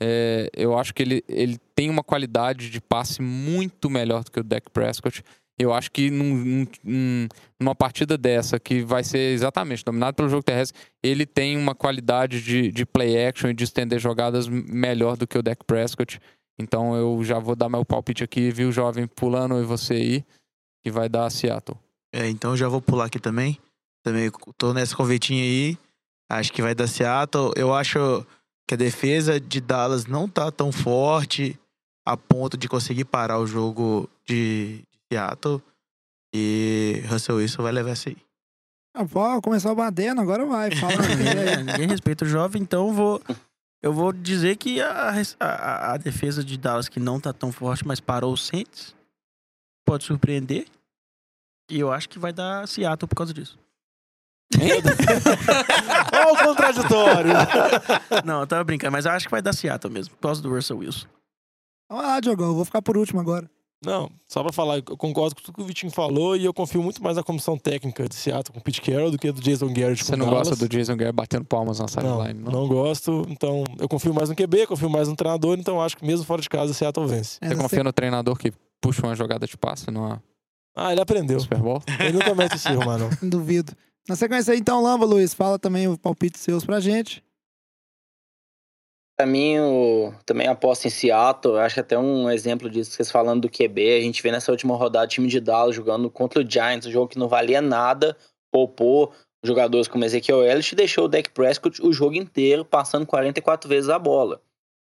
é, eu acho que ele, ele tem uma qualidade de passe muito melhor do que o Dak Prescott. Eu acho que num, num, numa partida dessa, que vai ser exatamente dominado pelo jogo terrestre, ele tem uma qualidade de, de play action e de estender jogadas melhor do que o Dak Prescott. Então eu já vou dar meu palpite aqui, viu, jovem, pulando e você aí que vai dar a Seattle. É, então já vou pular aqui também. Também tô nessa convertinha aí. Acho que vai dar Seattle. Eu acho que a defesa de Dallas não tá tão forte a ponto de conseguir parar o jogo de Seattle. E Russell Wilson vai levar essa aí. Ah, pô, começou batendo, agora vai. Fala. Ninguém respeita o jovem, então eu vou. Eu vou dizer que a, a, a defesa de Dallas, que não tá tão forte, mas parou o Saints, pode surpreender. E eu acho que vai dar Seattle por causa disso. Olha o contraditório. Não, eu tava brincando, mas eu acho que vai dar Seattle mesmo, por causa do Russell Wilson. Vamos lá, Diogão, eu vou ficar por último agora. Não, só pra falar, eu concordo com tudo que o Vitinho falou e eu confio muito mais na comissão técnica de Seattle com o Pete Carroll do que do Jason Garrett Você com não Dallas. gosta do Jason Garrett batendo palmas na Não, sideline, não? não gosto. Então, eu confio mais no QB, confio mais no treinador, então acho que mesmo fora de casa, Seattle vence. Você confia no treinador que puxa uma jogada de passe numa Ah, ele aprendeu. Super Bowl? Ele nunca mete esse erro, mano. Duvido. Na sequência aí, então, Lamba, Luiz, fala também o palpite seus pra gente. Pra mim, eu também aposto em Seattle. Eu Acho que até um exemplo disso, vocês falando do QB. A gente vê nessa última rodada o time de Dallas jogando contra o Giants, um jogo que não valia nada. Poupou jogadores como Ezequiel Elliott e deixou o Dak Prescott o jogo inteiro, passando 44 vezes a bola.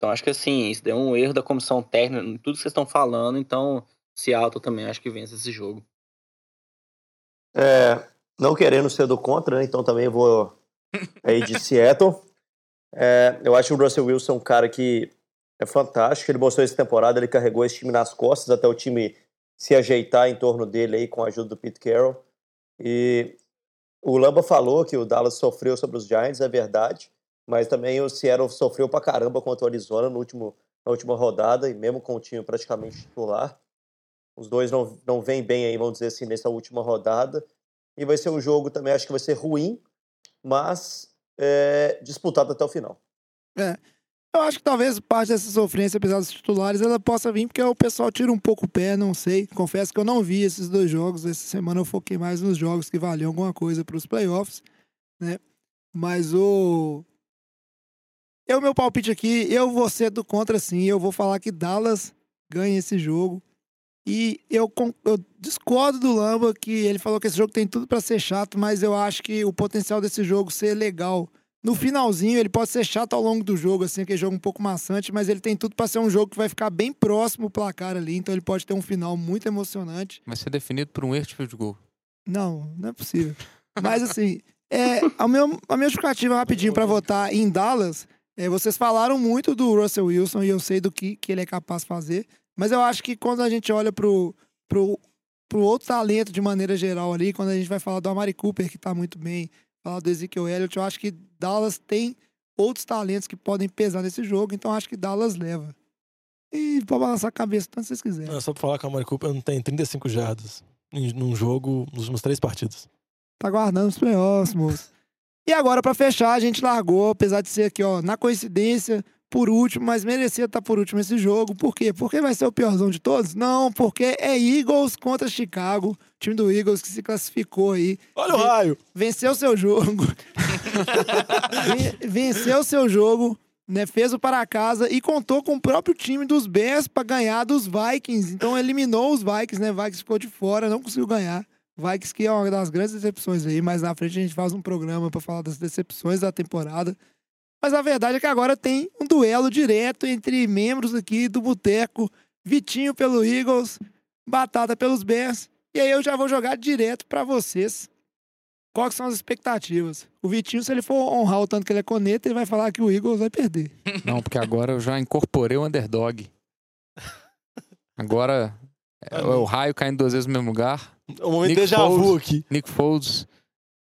Então, acho que assim, isso deu um erro da comissão técnica em tudo que vocês estão falando. Então, Seattle também acho que vence esse jogo. É, não querendo ser do contra, né? Então também vou aí de Seattle. É, eu acho o Russell Wilson um cara que é fantástico. Ele mostrou essa temporada, ele carregou esse time nas costas até o time se ajeitar em torno dele aí com a ajuda do Pete Carroll. E o Lamba falou que o Dallas sofreu sobre os Giants, é verdade, mas também o Seattle sofreu pra caramba contra o Arizona no último, na última rodada, e mesmo com o time praticamente titular. Os dois não, não vêm bem aí, vamos dizer assim, nessa última rodada. E vai ser um jogo também, acho que vai ser ruim, mas é, disputado até o final. É. Eu acho que talvez parte dessa sofrência, apesar dos titulares, ela possa vir porque o pessoal tira um pouco o pé, não sei. Confesso que eu não vi esses dois jogos. Essa semana eu foquei mais nos jogos que valiam alguma coisa para os playoffs, né? Mas o. Eu, meu palpite aqui, eu vou ser do contra sim. Eu vou falar que Dallas ganha esse jogo. E eu, eu discordo do Lamba que ele falou que esse jogo tem tudo pra ser chato, mas eu acho que o potencial desse jogo ser legal. No finalzinho, ele pode ser chato ao longo do jogo, assim, aquele jogo um pouco maçante, mas ele tem tudo pra ser um jogo que vai ficar bem próximo o placar ali, então ele pode ter um final muito emocionante. Vai ser definido por um erro de goal. Não, não é possível. Mas assim, é, a, meu, a minha justificativa rapidinho pra votar em Dallas, é, vocês falaram muito do Russell Wilson e eu sei do que, que ele é capaz de fazer, mas eu acho que quando a gente olha pro, pro, pro outro talento de maneira geral ali, quando a gente vai falar do Amari Cooper, que tá muito bem, falar do Ezekiel Elliott, eu acho que Dallas tem outros talentos que podem pesar nesse jogo, então eu acho que Dallas leva. E pode balançar a cabeça tanto vocês quiserem. Só pra falar que a Amari Cooper não tem 35 jardas num jogo nos últimos três partidos. Tá guardando os playoffs, moço. E agora, pra fechar, a gente largou, apesar de ser aqui, ó, na coincidência, por último, mas merecia estar por último esse jogo. Por quê? Porque vai ser o piorzão de todos? Não, porque é Eagles contra Chicago, time do Eagles que se classificou aí. Olha o raio! Venceu seu jogo. Ven- Venceu seu jogo, né? Fez o para casa e contou com o próprio time dos Bears pra ganhar dos Vikings. Então eliminou os Vikings, né? Vikings ficou de fora, não conseguiu ganhar. Vikings que é uma das grandes decepções aí, mas na frente a gente faz um programa pra falar das decepções da temporada. Mas a verdade é que agora tem um duelo direto entre membros aqui do Boteco. Vitinho pelo Eagles, Batata pelos Bears. E aí eu já vou jogar direto pra vocês. Quais são as expectativas? O Vitinho, se ele for honrar o tanto que ele é coneta, ele vai falar que o Eagles vai perder. Não, porque agora eu já incorporei o underdog. Agora é o raio caindo duas vezes no mesmo lugar. O momento déjà vu aqui. Nick Foles,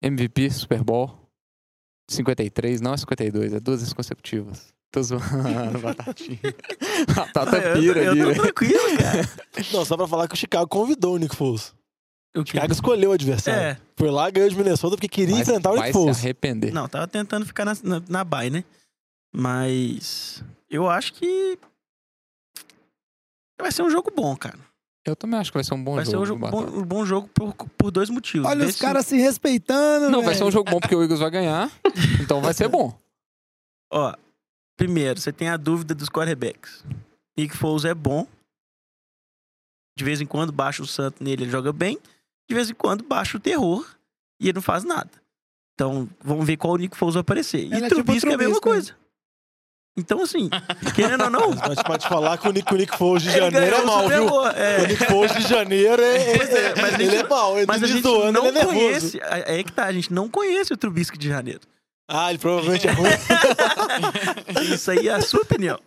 MVP, Super Bowl. 53, não é 52, é duas vezes consecutivas. Tô zoando, batatinha. Batata Ah, eu tô- pira eu ali, tô né? tranquilo, cara. Não, só pra falar que o Chicago convidou o Nick Foles. O Chicago escolheu o adversário. É. Foi lá, ganhou de Minnesota porque queria Vai- enfrentar o vai Nick se Foles. arrepender. Não, tava tentando ficar na, na, na bye, né? Mas eu acho que vai ser um jogo bom, cara. Eu também acho que vai ser um bom vai jogo. ser um, jogo bom, um bom jogo por, por dois motivos. Olha Vê os se- caras se respeitando, Não, vai ser um jogo bom porque o Eagles vai ganhar. Então vai ser bom. Ó, primeiro, você tem a dúvida dos quarterbacks. Nick Foles é bom. De vez em quando baixa o santo nele, ele joga bem. De vez em quando baixa o terror e ele não faz nada. Então, vamos ver qual o Nick Foles vai aparecer. Ele e é tipo Trubisky é a mesma né? coisa. Então, assim, querendo ou não, Mas pode falar que o Nick, o Nick Foles de janeiro é mal, viu? É. O Nick Foles de janeiro é. É, mas ele gente- é mal. Ele mas a gente início do ano não ele é conhece. É é que tá, a gente não conhece o Trubisky de janeiro. Ah, ele provavelmente é ruim. Isso aí é a sua opinião.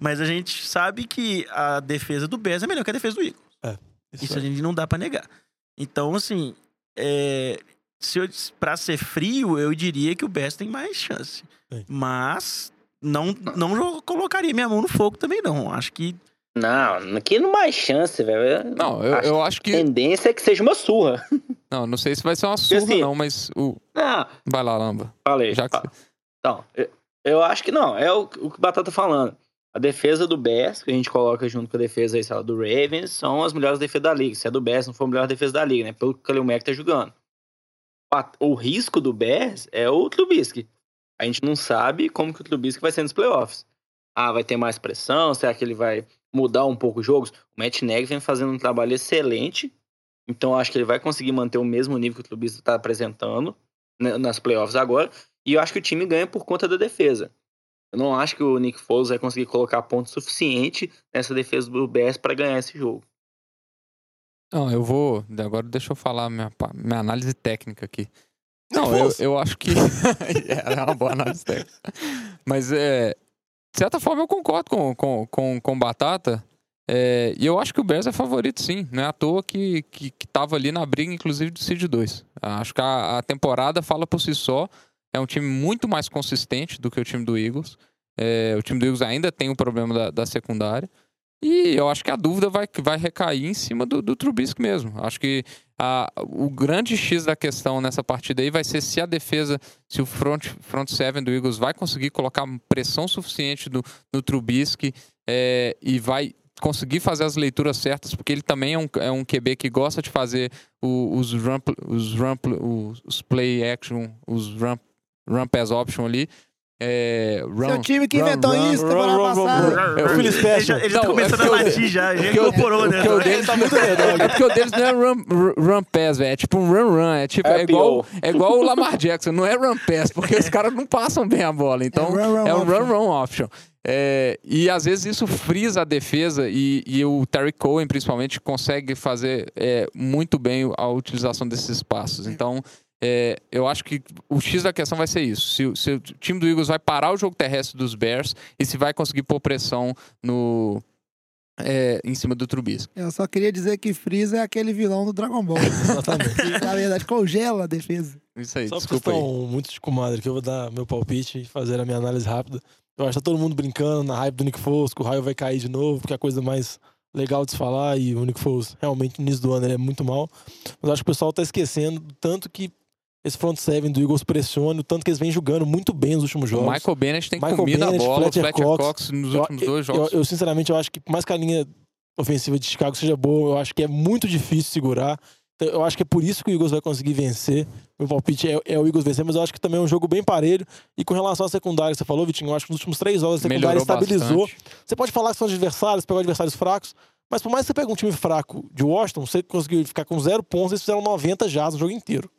Mas a gente sabe que a defesa do Bears é melhor que a defesa do Eagles. É, Isso, a gente não dá pra negar. Então, assim, é, se eu, pra ser frio, eu diria que o Bears tem mais chance. Mas não, não colocaria minha mão no fogo também, não. Acho que Não, aqui não mais chance, velho. Não, eu, eu acho que. A tendência é que seja uma surra. Não, não sei se vai ser uma surra, assim- não, mas. O... Não, Vai lá, Lamba. falei. Já que... Então, eu, eu acho que não. É o, o que o Batata tá falando. A defesa do Bears, que a gente coloca junto com a defesa aí, sei lá, do Ravens, são as melhores defesas da liga. Se é do Bears, não for a melhor defesa da liga, né? Pelo que o Kalil Mack tá jogando. O risco do Bears é o Trubisky. A gente não sabe como que o Trubisky vai ser nos playoffs. Ah, vai ter mais pressão? Será que ele vai mudar um pouco os jogos? O Matt Nagy vem fazendo um trabalho excelente. Então acho que ele vai conseguir manter o mesmo nível que o Trubisky está apresentando né, nas playoffs agora. E eu acho que o time ganha por conta da defesa. Eu não acho que o Nick Foles vai conseguir colocar ponto suficiente nessa defesa do Bears para ganhar esse jogo. Não, eu vou. Agora deixa eu falar minha, minha análise técnica aqui. Não, eu, eu acho que. é uma boa análise técnica. Mas, é, de certa forma, eu concordo com, com, com, com o Batata. É, e eu acho que o Bears é favorito, sim. Não é à toa que, que, que ali na briga, inclusive, do Seed 2. Acho que a, a temporada fala por si só. É um time muito mais consistente do que o time do Eagles. É, o time do Eagles ainda tem o problema da, da secundária. E eu acho que a dúvida vai, vai recair em cima do, do Trubisky mesmo. Acho que a, o grande X da questão nessa partida aí vai ser se a defesa, se o front, front seven do Eagles vai conseguir colocar pressão suficiente do, no Trubisky é, e vai conseguir fazer as leituras certas, porque ele também é um, é um QB que gosta de fazer o- os, ramp, os, ramp, os, os play action, os ramp, run pass option ali. É, run, Seu time que run, inventou run, isso run, run, passada. run. É o Ele Special. já, ele já tá Não, começando é a latir já, o- incorporou, né? porque o deles tá muito É porque o deles não é run, run pass, velho. É tipo um run run. É, tipo, é, É igual, é igual o Lamar Jackson. Não é run pass, porque os caras não passam bem a bola. Então É run, run é um run run option. É, e às vezes isso frisa a defesa e, e o Terry Cohen, principalmente, consegue fazer é, muito bem a utilização desses espaços. Então, é, eu acho que o X da questão vai ser isso. Se, o- se o time do Eagles vai parar o jogo terrestre dos Bears e se vai conseguir pôr pressão no, é, em cima do Trubisky. Eu só queria dizer que Freeza é aquele vilão do Dragon Ball. Exatamente. que, na verdade, congela a defesa. Isso aí, Só desculpa aí. estão muito de comadre, que eu vou dar meu palpite e fazer a minha análise rápida. Eu acho que tá todo mundo brincando na hype do Nick Foles, que o raio vai cair de novo, porque é a coisa mais legal de se falar, e o Nick Foles realmente no início do ano ele é muito mal. Mas acho que o pessoal tá esquecendo do tanto que esse front seven do Eagles pressiona, o tanto que eles vêm jogando muito bem nos últimos O jogos. Michael Bennett tem Michael comido Bennett, a bola, Fletcher o Fletcher Cox, Cox. nos Eu- últimos dois eu, jogos. eu, sinceramente, eu acho que por mais que a linha ofensiva de Chicago seja boa, eu acho que é muito difícil segurar. Então, eu acho que é por isso que o Eagles vai conseguir vencer. Meu palpite é, é o Eagles vencer, mas eu acho que também é um jogo bem parelho. E com relação à secundária que você falou, Vitinho, eu acho que nos últimos três jogos a secundária Melhorou estabilizou. bastante. Você pode falar que são adversários, pegar adversários fracos, mas por mais que você pegue um time fraco de Washington, você conseguiu ficar com zero pontos, eles fizeram 90 já no jogo inteiro.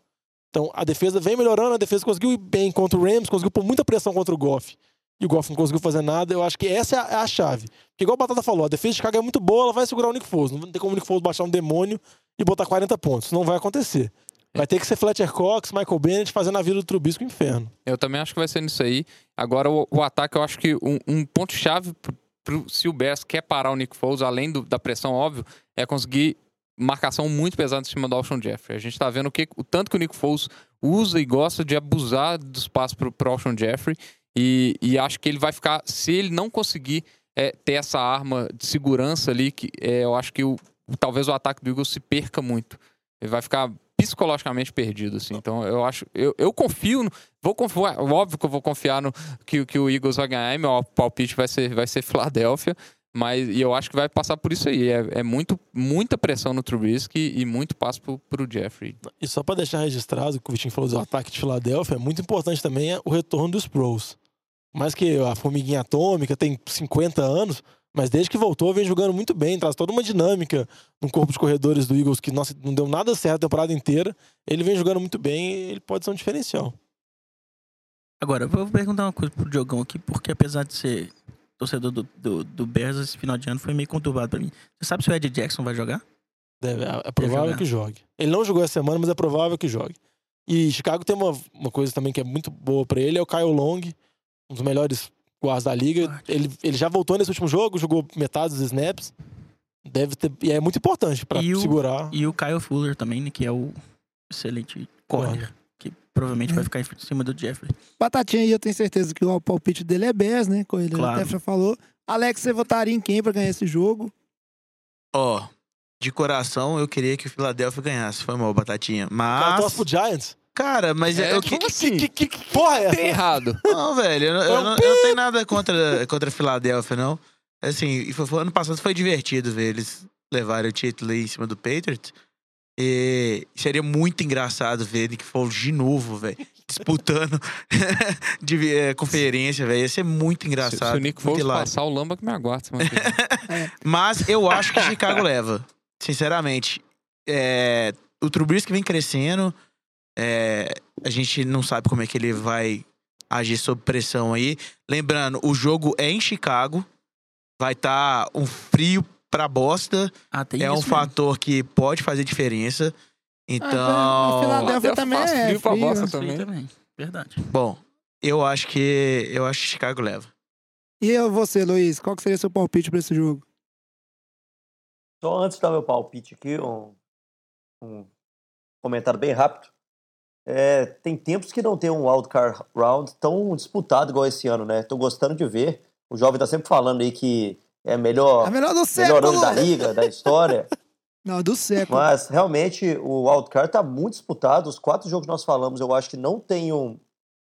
Então a defesa vem melhorando, a defesa conseguiu ir bem contra o Rams, conseguiu pôr muita pressão contra o Goff. E o Goff não conseguiu fazer nada. Eu acho que essa é a, é a chave. Porque, igual o Batata falou, a defesa de Chicago é muito boa, ela vai segurar o Nick Foles. Não tem como o Nick Foles baixar um demônio e botar 40 pontos. Não vai acontecer. Vai ter que ser Fletcher Cox, Michael Bennett fazendo a vida do Trubisco inferno. Eu também acho que vai ser nisso aí. Agora, o, o ataque, eu acho que um, um ponto-chave se o Bears quer parar o Nick Foles, além do- da pressão, óbvio, é conseguir marcação muito pesada em cima do Alshon Jeffrey. A gente tá vendo o, que, o tanto que o Nick Foles usa e gosta de abusar do espaço pro, pro Alshon Jeffrey. E, e acho que ele vai ficar, se ele não conseguir é, ter essa arma de segurança ali, que é, eu acho que o, talvez o ataque do Eagles se perca muito. Ele vai ficar psicologicamente perdido, assim. Então, eu acho. Eu, eu confio. No, vou confiar. Óbvio que eu vou confiar no que, que o Eagles vai ganhar. E meu palpite vai ser, vai ser Filadélfia. Mas e eu acho que vai passar por isso aí. É, é muito, muita pressão no Trubisky e muito passo pro, pro Jeffrey. E só pra deixar registrado, o que o Vitinho falou do ataque de Filadélfia, é muito importante também é o retorno dos pros. Mais que a formiguinha atômica tem 50 anos, mas desde que voltou vem jogando muito bem, traz toda uma dinâmica no corpo de corredores do Eagles que nossa, não deu nada certo a temporada inteira. Ele vem jogando muito bem e ele pode ser um diferencial. Agora, eu vou perguntar uma coisa pro Diogão aqui, porque apesar de ser torcedor do, do, do Bears, esse final de ano foi meio conturbado pra mim. Você sabe se o Ed Jackson vai jogar? Deve, é, é provável jogar. que jogue. Ele não jogou essa semana, mas é provável que jogue. E Chicago tem uma, uma coisa também que é muito boa pra ele, é o Kyle Long, um dos melhores guardas da liga. Ele, ele já voltou nesse último jogo, jogou metade dos snaps. Deve ter, e é muito importante pra o- segurar. E o Kyle Fuller também, né, que é o excelente corner, Corner. Provavelmente vai ficar em cima do Jeffrey. Batatinha aí, eu tenho certeza que o palpite dele é Bears, né? Como ele Claro. até já falou. Alex, você votaria em quem pra ganhar esse jogo? Ó, de coração eu queria que o Philadelphia ganhasse. Foi mal, Batatinha. O cara Mas. torce pro Giants. Cara, mas É, eu como que, assim? Que, que, que porra é essa? Tem errado. Não, velho, eu, não- eu não, eu não tenho nada contra, contra a Filadélfia, não. Assim, e foi, foi- ano passado foi divertido ver eles levarem o título aí em cima do Patriots. E seria muito engraçado ver Nick Foles de novo, velho, disputando de, eh, conferência, velho. Ia ser muito Se, engraçado. se o Nick Foles passar o Lamba que me aguarda vem. Mas eu acho que Chicago leva. Sinceramente. É, o Trubisky vem crescendo. é, a gente não sabe como é que ele vai agir sob pressão aí. Lembrando, o jogo é em Chicago. Vai estar um frio pra bosta. Ah, tem é um mesmo. fator que pode fazer diferença. a Então. Filadélfia também faz é frio pra bosta também. também. Verdade. Bom, eu acho que. Eu acho que Chicago leva. E eu, você, Luiz, qual que seria seu palpite pra esse jogo? Só antes de dar meu palpite aqui, um, um comentário bem rápido. É, tem tempos que não tem um wildcard round tão disputado igual esse ano, né? Tô gostando de ver. O jovem tá sempre falando aí que é a melhor, É melhor do melhor século! ano da liga, da história. Não, do século. Mas realmente o wildcard tá muito disputado. Os quatro jogos que nós falamos, eu acho que não tem um,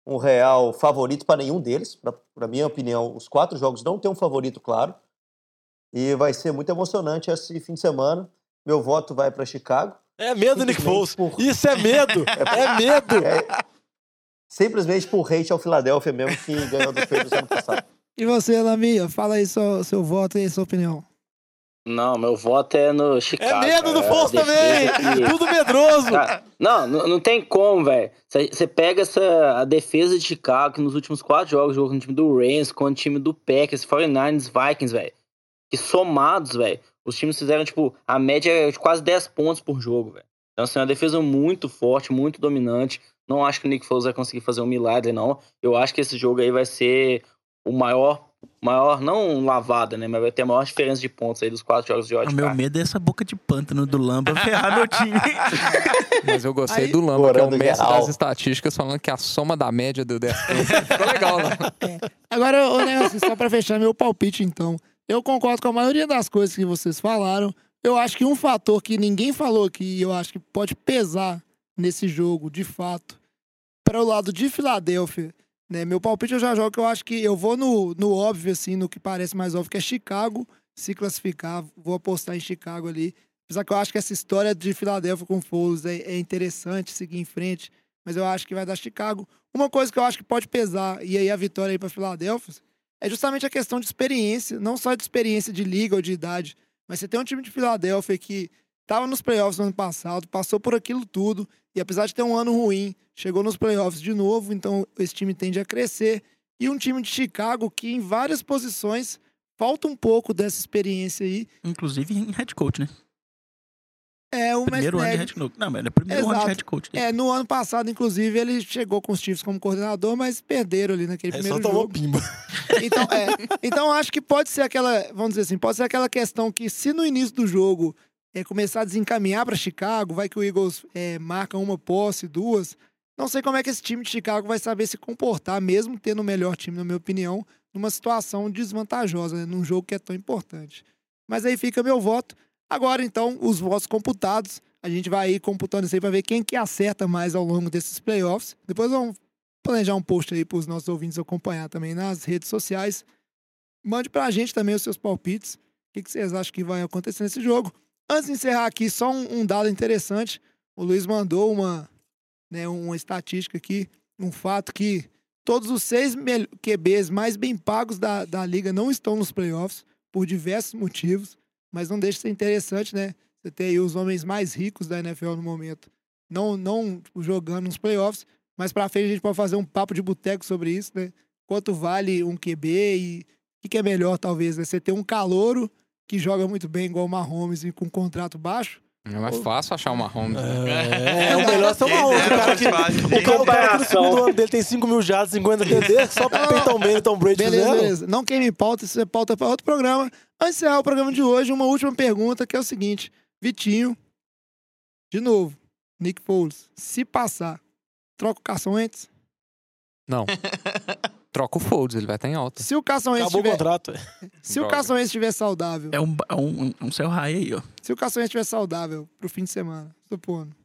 um real favorito para nenhum deles. Para minha opinião, os quatro jogos não tem um favorito claro. E vai ser muito emocionante esse fim de semana. Meu voto vai para Chicago. É medo, Nick Foles. por- Isso é medo. É medo. É, simplesmente por hate ao Philadelphia mesmo, que ganhou do Patriots ano passado. E você, Lamia, fala aí seu, seu voto e sua opinião. Não, meu voto é no Chicago. É medo do. Foles A também! Tudo medroso! Cara, não, não, não tem como, velho. Você pega essa, a defesa de Chicago, que nos últimos quatro jogos jogou com o time do Rams, com o time do Packers, 49ers, Vikings, velho. Que somados, velho, os times fizeram, tipo, a média é de quase 10 pontos por jogo, velho. Então, assim, é uma defesa muito forte, muito dominante. Não acho que o Nick Foles vai conseguir fazer um milagre, não. Eu acho que esse jogo aí vai ser o maior, maior, não lavada, né? Mas vai ter a maior diferença de pontos aí dos quatro jogos de O ódio. meu medo é essa boca de pântano do Lamba ferrar meu time. Mas eu gostei Aí- do Lamba, que é o mestre geral. das estatísticas, falando que a soma da média do 10 pontos. Ficou legal, né? Agora, ô, negócio, só pra fechar meu palpite, então. Eu concordo com a maioria das coisas que vocês falaram. Eu acho que um fator que ninguém falou aqui, e eu acho que pode pesar nesse jogo, de fato, para o lado de Filadélfia, né? Meu palpite eu já jogo que eu acho que eu vou no, no óbvio, assim, no que parece mais óbvio, que é Chicago se classificar. Vou apostar em Chicago ali. Apesar que eu acho que essa história de Filadélfia com o é, é interessante seguir em frente, mas eu acho que vai dar Chicago. Uma coisa que eu acho que pode pesar, e aí a vitória aí para Filadélfia, é justamente a questão de experiência, não só de experiência de liga ou de idade, mas você tem um time de Filadélfia que estava nos playoffs no ano passado, passou por aquilo tudo, e apesar de ter um ano ruim, chegou nos playoffs de novo, então esse time tende a crescer. E um time de Chicago que em várias posições falta um pouco dessa experiência aí. Inclusive em head coach, né? É o Primeiro ano de head coach. Não, mas é o primeiro ano de Exato. head coach. dele. É, no ano passado, inclusive, ele chegou com os Chiefs como coordenador, mas perderam ali naquele Aí primeiro só tomou jogo. pimba. Então, é, então acho que pode ser aquela, vamos dizer assim, pode ser aquela questão que se no início do jogo é, começar a desencaminhar para Chicago, vai que o Eagles é, marca uma posse, duas. Não sei como é que esse time de Chicago vai saber se comportar, mesmo tendo o melhor time, na minha opinião, numa situação desvantajosa, né, num jogo que é tão importante. Mas aí fica meu voto. Agora, então, os votos computados. A gente vai aí computando isso aí para ver quem que acerta mais ao longo desses playoffs. Depois vamos planejar um post aí para os nossos ouvintes acompanhar também nas redes sociais. Mande pra gente também os seus palpites. O que, que vocês acham que vai acontecer nesse jogo? Antes de encerrar aqui, só um, um dado interessante. O Luiz mandou uma, né, uma estatística aqui, um fato que todos os seis QBs mais bem pagos da, da liga não estão nos playoffs, por diversos motivos, mas não deixa de ser interessante, né? Você tem aí os homens mais ricos da NFL no momento, não, não jogando nos playoffs, mas pra frente a gente pode fazer um papo de boteco sobre isso, né? Quanto vale um QB e o que, que é melhor, talvez, né? Você ter um calouro que joga muito bem, igual o Mahomes, e com um contrato baixo, É mais fácil achar uma Mahomes. É, é, o melhor são uma O cara que, o cara, o cara que no segundo ano dele tem 5 mil jardas, 50 TD, só pra Peyton Manning e Tom Brady Beleza, fizeram. beleza. Não queime pauta, isso é pauta para outro programa. Antes de encerrar o programa de hoje, uma última pergunta que é o seguinte: Vitinho, de novo, Nick Foles, se passar, troca o Carson Wentz? Não. Troca o Folds, ele vai estar em alta. Se o Carson Wentz Acabou o estiver, contrato. se o. Carson Wentz estiver saudável, É um, é um, um céu raio aí, ó. se o Carson Wentz estiver saudável pro fim de semana, supondo,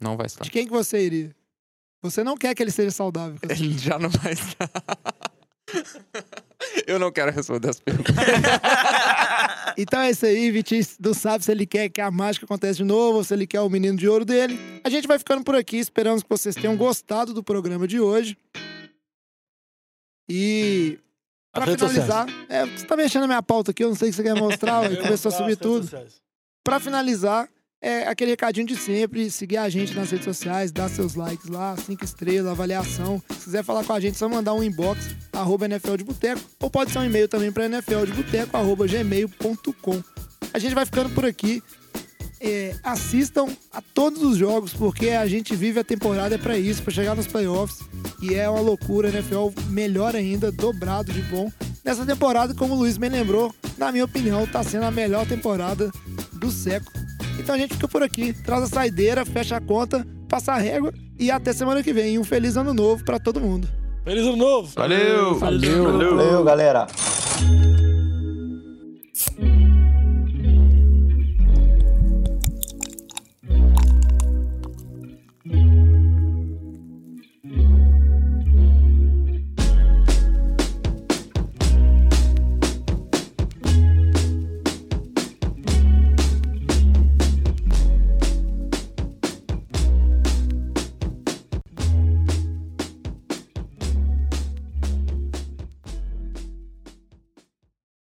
Não vai estar. de quem que você iria? Você não quer que ele seja saudável. Ele já não vai estar. Eu não quero responder as perguntas. Então é isso aí, Vitinho não sabe se ele quer que a mágica aconteça de novo, ou se ele quer o menino de ouro dele. A gente vai ficando por aqui, esperamos que vocês tenham gostado do programa de hoje. E redes finalizar, é, você tá mexendo na minha pauta aqui, eu não sei o que você quer mostrar, e começou a subir tudo. Pra finalizar, é aquele recadinho de sempre, seguir a gente nas redes sociais, dar seus likes lá, cinco estrelas, avaliação. Se quiser falar com a gente, é só mandar um inbox, arroba NFL de Boteco, ou pode ser um e-mail também para nfldeboteco, arroba gmail.com. A gente vai ficando por aqui. É, assistam a todos os jogos, porque a gente vive a temporada é para isso, para chegar nos playoffs. E é uma loucura, NFL melhor ainda, dobrado de bom. Nessa temporada, como o Luiz me lembrou, na minha opinião, tá sendo a melhor temporada do século. Então a gente fica por aqui, traz a saideira, fecha a conta, passa a régua e até semana que vem. Um feliz ano novo para todo mundo. Feliz ano novo! Valeu! Valeu! Valeu, galera.